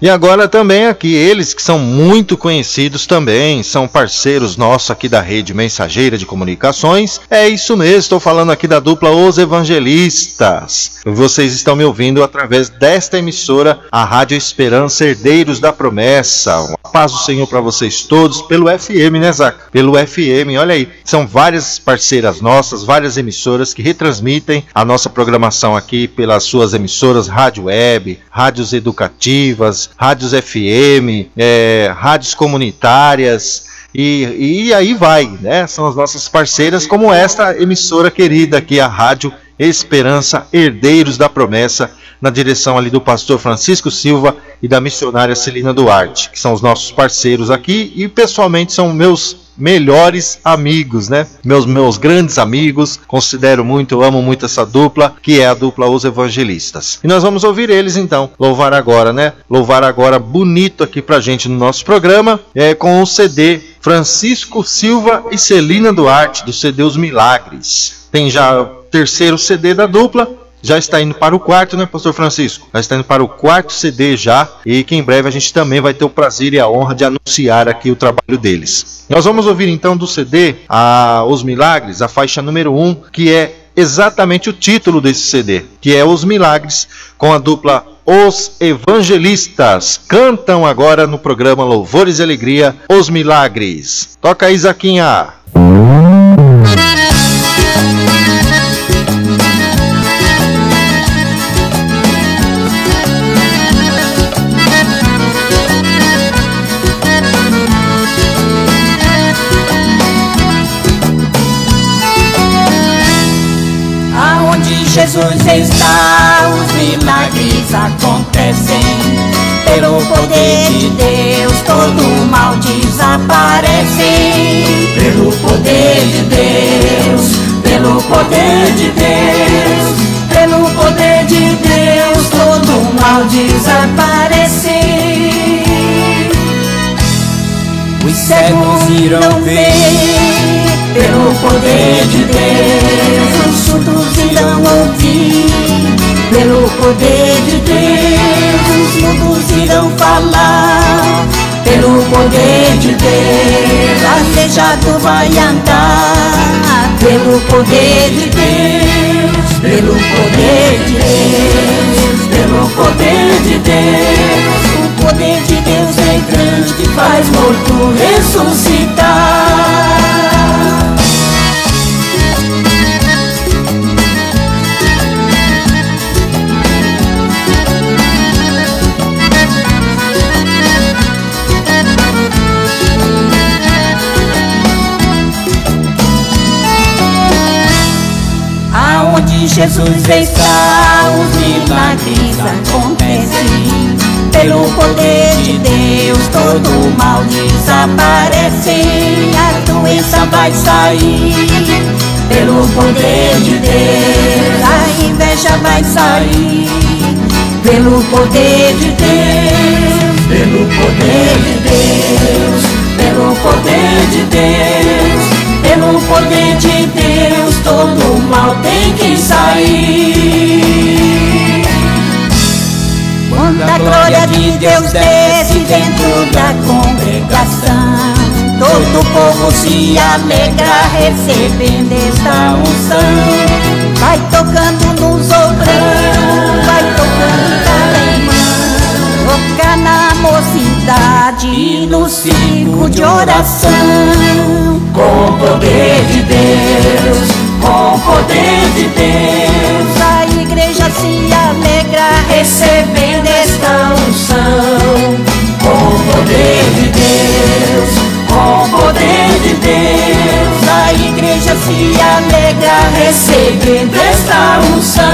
Speaker 2: E agora também aqui, eles que são muito conhecidos também, são parceiros nossos aqui da rede mensageira de comunicações. É isso mesmo, estou falando aqui da dupla Os Evangelistas. Vocês estão me ouvindo através desta emissora, a Rádio Esperança Herdeiros da Promessa. Uma paz do Senhor para vocês todos, pelo FM, né, Zaca? Pelo FM, olha aí. São várias parceiras nossas, várias emissoras que retransmitem a nossa programação aqui pelas suas emissoras rádio web, rádios educativas, rádios FM, é, rádios comunitárias. E, e aí vai, né? São as nossas parceiras, como esta emissora querida aqui, a Rádio Esperança Herdeiros da Promessa, na direção ali do pastor Francisco Silva e da missionária Celina Duarte, que são os nossos parceiros aqui e pessoalmente são meus melhores amigos, né? Meus meus grandes amigos, considero muito, amo muito essa dupla, que é a dupla Os Evangelistas. E nós vamos ouvir eles então, louvar agora, né? Louvar agora bonito aqui pra gente no nosso programa, é com o CD Francisco Silva e Celina Duarte do CD Os Milagres. Tem já terceiro CD da dupla, já está indo para o quarto, né, Pastor Francisco? Já está indo para o quarto CD já, e que em breve a gente também vai ter o prazer e a honra de anunciar aqui o trabalho deles. Nós vamos ouvir então do CD a Os Milagres, a faixa número 1, um, que é exatamente o título desse CD, que é Os Milagres, com a dupla Os Evangelistas. Cantam agora no programa Louvores e Alegria Os Milagres. Toca aí, Zaquinha.
Speaker 13: Jesus está, os milagres acontecem. Pelo poder de Deus, todo mal desaparece. Pelo poder de Deus, pelo poder de Deus, pelo poder de Deus, todo mal desaparece. Os cegos irão ver pelo poder de Deus, surdos irão ouvir. Pelo poder de Deus, os mudos irão falar. Pelo poder de Deus, aleijado vai andar. Pelo poder de Deus, pelo poder de Deus, pelo poder de Deus. O poder de Deus é grande que faz morto ressuscitar. Jesus está, os milagres acontecem. Pelo poder de Deus, todo mal desaparece. A doença vai sair. Pelo poder de Deus, a inveja vai sair. Pelo poder de Deus, pelo poder de Deus, todo o povo se alegra recebendo esta unção. Vai tocando nos obrão, vai tocando cada irmão, toca na mocidade e no ciclo de oração. Com o poder de Deus, com o poder de Deus, a igreja se alegra recebendo esta unção. Com o poder de se alegra recebendo esta unção.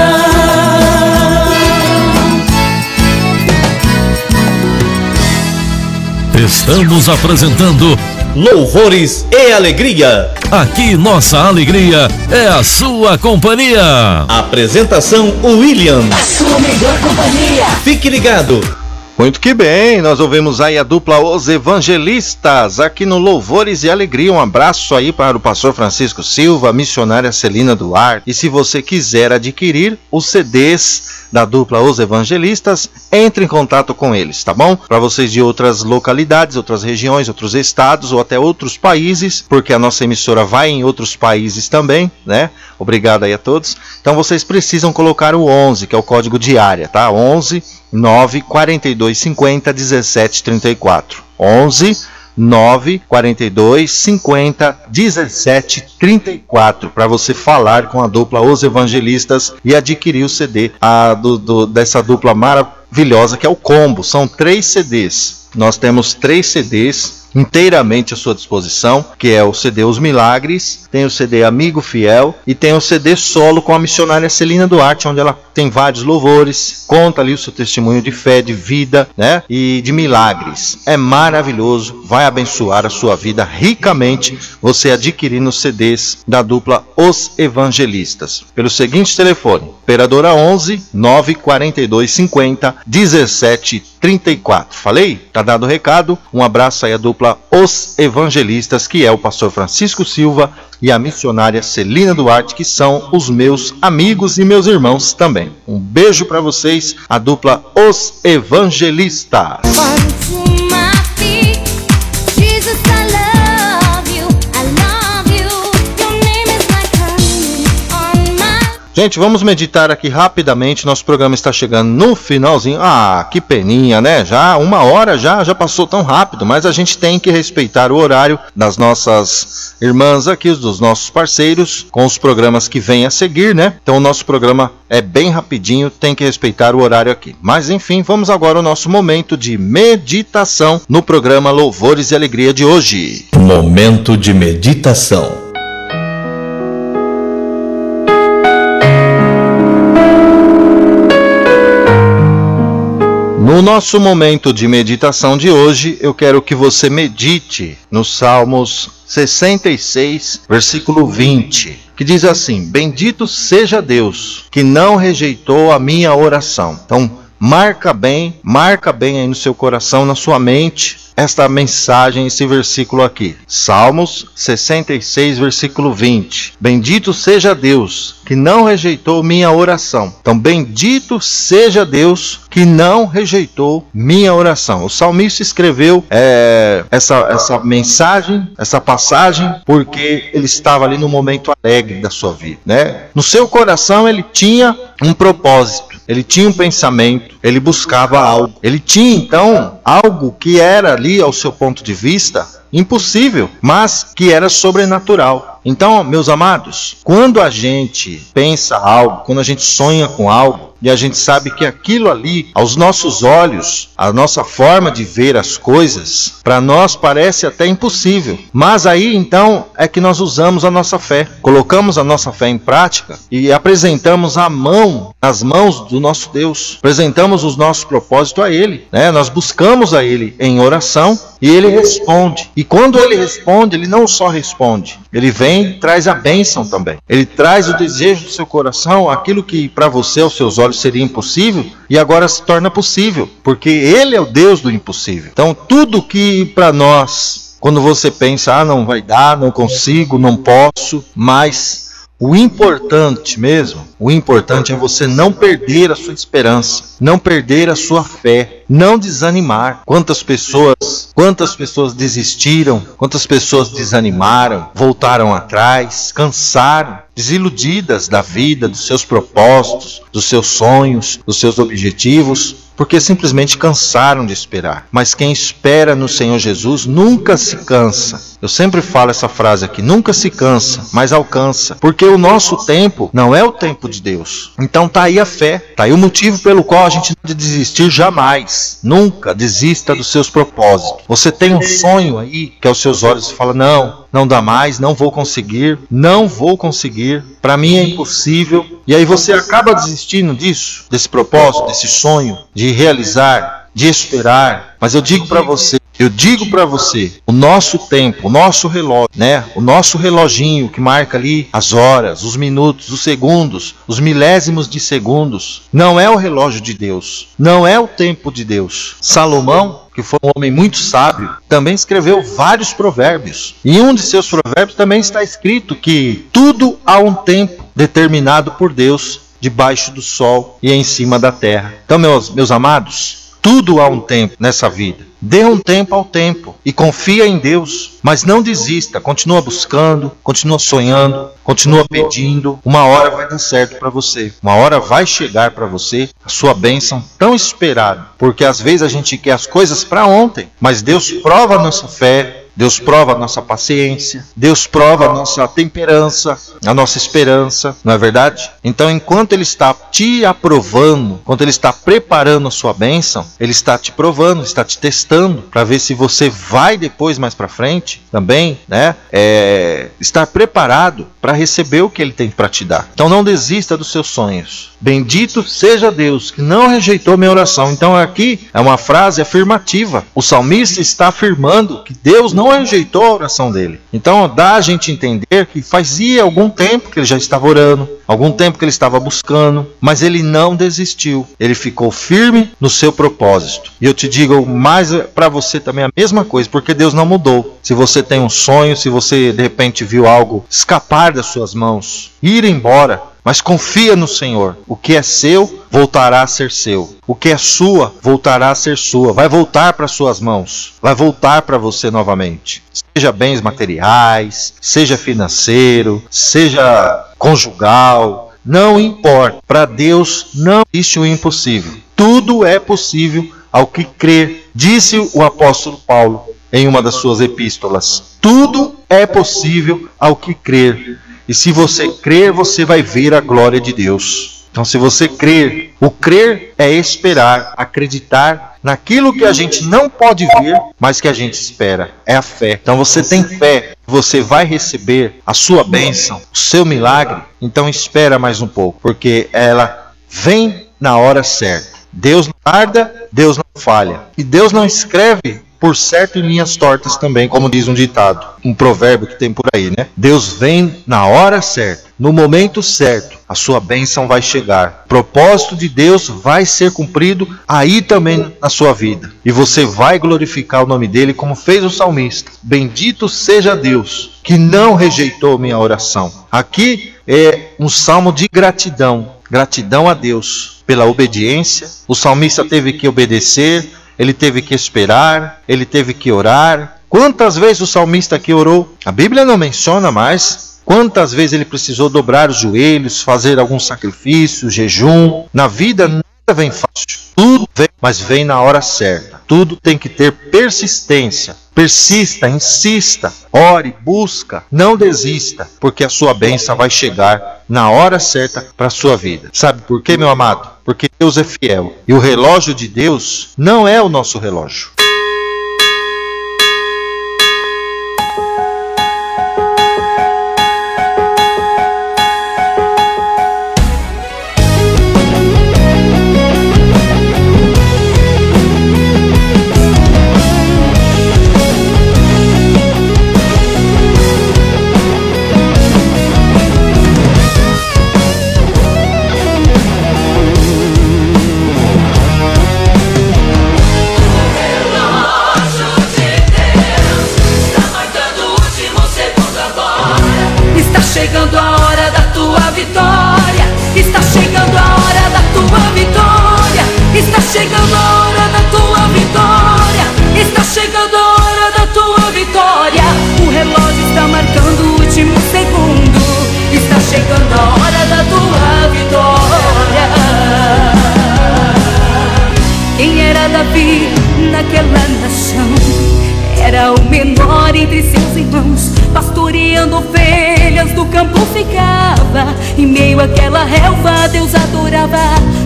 Speaker 1: Estamos apresentando Louvores e Alegria. Aqui nossa alegria é a sua companhia. Apresentação William.
Speaker 3: A sua melhor companhia.
Speaker 1: Fique ligado.
Speaker 2: Muito que bem, nós ouvimos aí a dupla Os Evangelistas aqui no Louvores e Alegria. Um abraço aí para o pastor Francisco Silva, missionária Celina Duarte. E se você quiser adquirir os CDs da dupla Os Evangelistas, entre em contato com eles, tá bom? Para vocês de outras localidades, outras regiões, outros estados ou até outros países, porque a nossa emissora vai em outros países também, né? Obrigado aí a todos. Então vocês precisam colocar o 11, que é o código de área, tá? 11 9 42 50 17 34. 11 9 42 50 17 34 para você falar com a dupla Os Evangelistas e adquirir o CD a, do, do, dessa dupla maravilhosa que é o combo. São três CDs. Nós temos três CDs inteiramente à sua disposição, que é o CD Os Milagres, tem o CD Amigo Fiel e tem o CD solo com a missionária Celina Duarte, onde ela tem vários louvores, conta ali o seu testemunho de fé, de vida, né? E de milagres. É maravilhoso, vai abençoar a sua vida ricamente você adquirindo os CDs da dupla Os Evangelistas. Pelo seguinte telefone: operadora 11 942 50 17 34. Falei? Tá dado o recado. Um abraço aí à dupla Os Evangelistas, que é o pastor Francisco Silva e a missionária Celina Duarte, que são os meus amigos e meus irmãos também. Um beijo para vocês, a dupla Os Evangelistas. Gente, vamos meditar aqui rapidamente. Nosso programa está chegando no finalzinho. Ah, que peninha, né? Já uma hora já, já passou tão rápido, mas a gente tem que respeitar o horário das nossas irmãs aqui, dos nossos parceiros, com os programas que vêm a seguir, né? Então o nosso programa é bem rapidinho, tem que respeitar o horário aqui. Mas enfim, vamos agora ao nosso momento de meditação no programa Louvores e Alegria de hoje.
Speaker 1: Momento de meditação.
Speaker 2: No nosso momento de meditação de hoje, eu quero que você medite nos Salmos 66, versículo 20, que diz assim: Bendito seja Deus, que não rejeitou a minha oração. Então, marca bem, marca bem aí no seu coração, na sua mente, esta mensagem, esse versículo aqui. Salmos 66, versículo 20. Bendito seja Deus que não rejeitou minha oração. Então, bendito seja Deus que não rejeitou minha oração. O salmista escreveu é, essa, essa mensagem, essa passagem, porque ele estava ali no momento alegre da sua vida. Né? No seu coração ele tinha um propósito, ele tinha um pensamento, ele buscava algo. Ele tinha então algo que era ali, ao seu ponto de vista, impossível, mas que era sobrenatural. Então, meus amados, quando a gente pensa algo, quando a gente sonha com algo, e a gente sabe que aquilo ali, aos nossos olhos, a nossa forma de ver as coisas, para nós parece até impossível. Mas aí então é que nós usamos a nossa fé, colocamos a nossa fé em prática e apresentamos a mão, nas mãos do nosso Deus, apresentamos os nossos propósitos a Ele, né? Nós buscamos a Ele em oração e Ele responde. E quando Ele responde, Ele não só responde, Ele vem e traz a bênção também. Ele traz o desejo do seu coração, aquilo que para você aos seus olhos seria impossível e agora se torna possível, porque Ele é o Deus do impossível. Então tudo que para nós quando você pensa, ah, não vai dar, não consigo, não posso, mas o importante mesmo, o importante é você não perder a sua esperança, não perder a sua fé, não desanimar. Quantas pessoas, quantas pessoas desistiram, quantas pessoas desanimaram, voltaram atrás, cansaram, desiludidas da vida, dos seus propósitos, dos seus sonhos, dos seus objetivos, porque simplesmente cansaram de esperar. Mas quem espera no Senhor Jesus nunca se cansa. Eu sempre falo essa frase aqui: nunca se cansa, mas alcança. Porque o nosso tempo não é o tempo de Deus. Então tá aí a fé, tá aí o motivo pelo qual a gente não deve desistir jamais. Nunca desista dos seus propósitos. Você tem um sonho aí que aos seus olhos fala: não, não dá mais, não vou conseguir, não vou conseguir, para mim é impossível. E aí você acaba desistindo disso, desse propósito, desse sonho, de realizar, de esperar. Mas eu digo para você, eu digo para você, o nosso tempo, o nosso relógio, né? O nosso reloginho que marca ali as horas, os minutos, os segundos, os milésimos de segundos, não é o relógio de Deus, não é o tempo de Deus. Salomão que foi um homem muito sábio, também escreveu vários provérbios. E em um de seus provérbios também está escrito que tudo há um tempo determinado por Deus debaixo do sol e em cima da terra. Então, meus, meus amados, tudo há um tempo nessa vida. Dê um tempo ao tempo e confia em Deus, mas não desista. Continua buscando, continua sonhando, continua pedindo. Uma hora vai dar certo para você. Uma hora vai chegar para você a sua bênção tão esperada, porque às vezes a gente quer as coisas para ontem, mas Deus prova a nossa fé, Deus prova a nossa paciência, Deus prova a nossa temperança, a nossa esperança, não é verdade? Então, enquanto Ele está te aprovando, enquanto Ele está preparando a sua bênção, Ele está te provando, está te testando para ver se você vai depois, mais para frente, também, né? É, estar preparado para receber o que Ele tem para te dar. Então, não desista dos seus sonhos. Bendito seja Deus que não rejeitou minha oração. Então, aqui é uma frase afirmativa. O salmista está afirmando que Deus não não rejeitou a oração dele. Então dá a gente entender que fazia algum tempo que ele já estava orando, algum tempo que ele estava buscando, mas ele não desistiu. Ele ficou firme no seu propósito. E eu te digo mais para você também a mesma coisa, porque Deus não mudou. Se você tem um sonho, se você de repente viu algo escapar das suas mãos, ir embora, mas confia no Senhor. O que é seu voltará a ser seu. O que é sua voltará a ser sua. Vai voltar para suas mãos. Vai voltar para você novamente. Seja bens materiais, seja financeiro, seja conjugal, não importa. Para Deus não existe o impossível. Tudo é possível ao que crer. Disse o apóstolo Paulo em uma das suas epístolas. Tudo é possível ao que crer. E se você crer, você vai ver a glória de Deus. Então, se você crer, o crer é esperar, acreditar naquilo que a gente não pode ver, mas que a gente espera. É a fé. Então, você tem fé, você vai receber a sua bênção, o seu milagre. Então, espera mais um pouco, porque ela vem na hora certa. Deus não tarda, Deus não falha. E Deus não escreve por certo em linhas tortas também, como diz um ditado, um provérbio que tem por aí, né? Deus vem na hora certa, no momento certo, a sua bênção vai chegar. O propósito de Deus vai ser cumprido aí também na sua vida. E você vai glorificar o nome dele como fez o salmista. Bendito seja Deus que não rejeitou minha oração. Aqui é um salmo de gratidão, gratidão a Deus pela obediência. O salmista teve que obedecer, ele teve que esperar, ele teve que orar. Quantas vezes o salmista aqui orou? A Bíblia não menciona mais. Quantas vezes ele precisou dobrar os joelhos, fazer algum sacrifício, jejum? Na vida nada vem fácil. Tudo vem, mas vem na hora certa. Tudo tem que ter persistência. Persista, insista, ore, busca, não desista, porque a sua bênção vai chegar na hora certa para a sua vida. Sabe por quê, meu amado? Porque Deus é fiel. E o relógio de Deus não é o nosso relógio.
Speaker 14: Deus adorava.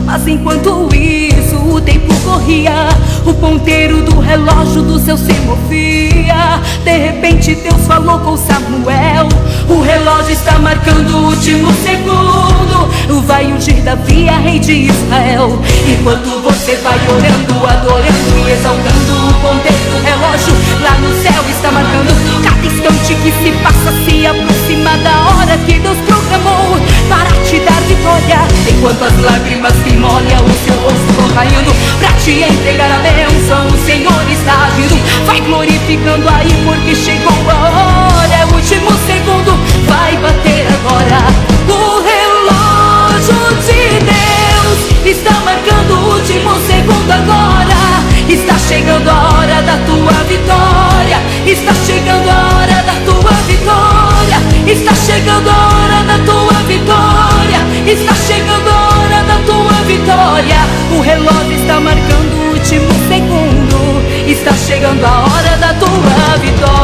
Speaker 14: Mas enquanto isso, o tempo corria, o ponteiro do relógio do céu se movia. De repente, Deus falou com Samuel: O relógio está marcando o último segundo. Vai ungir Davi, a rei de Israel. Enquanto você vai orando, adorando e exaltando o ponteiro do relógio, lá no céu está marcando cada instante que se passa, se aproxima da hora que Deus programou para te dar vitória. Enquanto as lágrimas que molham o seu rosto vão caindo, pra te entregar a bênção, o Senhor está agindo. Vai glorificando aí, porque chegou a hora, último segundo, vai bater agora. O relógio de Deus está marcando o último segundo agora. Está chegando a hora da tua vitória. Está chegando a hora da tua vitória. Está chegando a hora da tua vitória. Está chegando a hora da tua vitória. O relógio está marcando o último segundo. Está chegando a hora da tua vitória.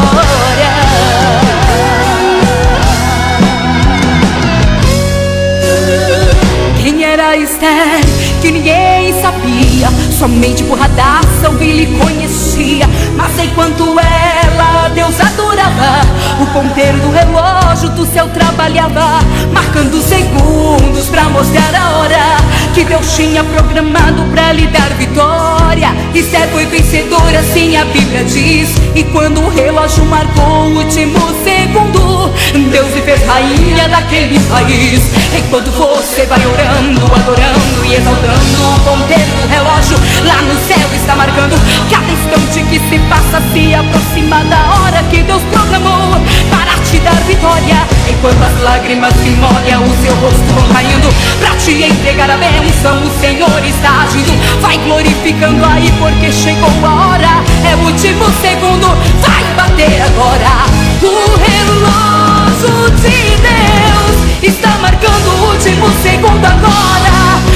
Speaker 14: Esther? Que ninguém sabia. Somente por radaça o lhe conhecia. Mas enquanto ela Deus adorava, o ponteiro do relógio do céu trabalhava, marcando segundos pra mostrar a hora que Deus tinha programado pra lhe dar vitória. Esther foi vencedora, assim a Bíblia diz. E quando o relógio marcou o último segundo, Deus lhe fez rainha daquele país. Enquanto você vai orando, adorando e exaltando o ponteiro do relógio, lá no céu está marcando cada instante que se passa, se aproxima da hora que Deus programou para te dar vitória. Enquanto as lágrimas que molham o seu rosto vão caindo, pra te entregar a bênção, o Senhor está agindo. Vai glorificando aí, porque chegou a hora, é o último segundo, vai bater agora. O relógio de Deus está marcando o último segundo agora.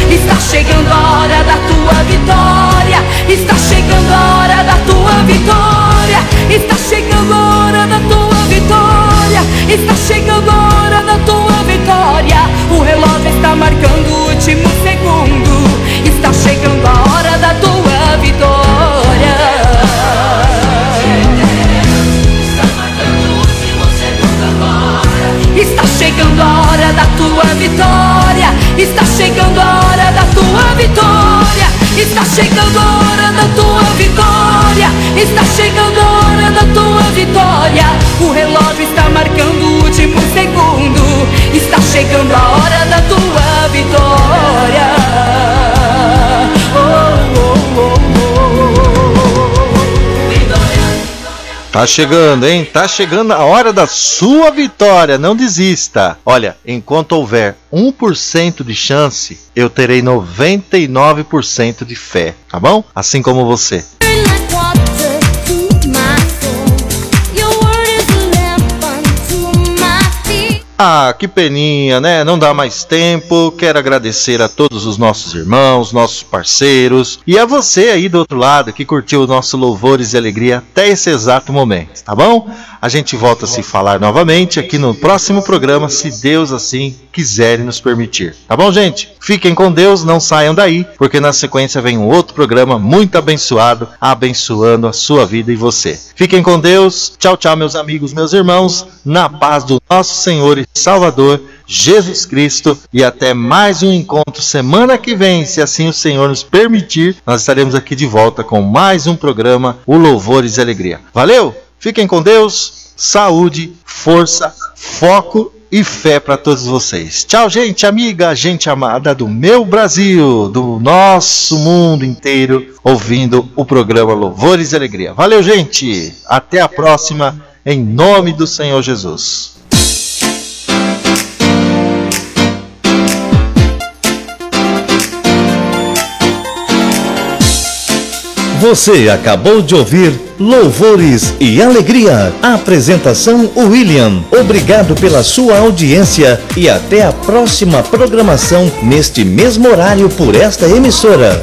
Speaker 14: Está chegando a hora da tua vitória. Está chegando a hora da tua vitória. Está chegando a hora da tua vitória. Está chegando a hora da tua vitória. O relógio está marcando o último segundo. Está chegando a hora da tua vitória. Está chegando a hora da tua vitória. Está chegando a hora da tua vitória. Está chegando a hora da tua vitória. Está chegando a hora da tua vitória. O relógio está marcando o último segundo. Está chegando a hora da tua vitória.
Speaker 2: Tá chegando, hein? Tá chegando a hora da sua vitória. Não desista. Olha, enquanto houver 1% de chance, eu terei 99% de fé, tá bom? Assim como você. Ah, que peninha, né? Não dá mais tempo. Quero agradecer a todos os nossos irmãos, nossos parceiros e a você aí do outro lado que curtiu o nosso Louvores e Alegria até esse exato momento, tá bom? A gente volta a se falar novamente aqui no próximo programa, se Deus assim quiser e nos permitir. Tá bom, gente? Fiquem com Deus, não saiam daí, porque na sequência vem um outro programa muito abençoado, abençoando a sua vida e você. Fiquem com Deus. Tchau, tchau, meus amigos, meus irmãos, na paz do nosso Senhor e Salvador Jesus Cristo e até mais um encontro semana que vem, se assim o Senhor nos permitir, nós estaremos aqui de volta com mais um programa O Louvores e Alegria. Valeu? Fiquem com Deus. Saúde, força, foco e fé para todos vocês. Tchau, gente amiga, gente amada do meu Brasil, do nosso mundo inteiro, ouvindo o programa Louvores e Alegria. Valeu, gente. Até a próxima em nome do Senhor Jesus.
Speaker 1: Você acabou de ouvir Louvores e Alegria. Apresentação William. Obrigado pela sua audiência e até a próxima programação neste mesmo horário por esta emissora.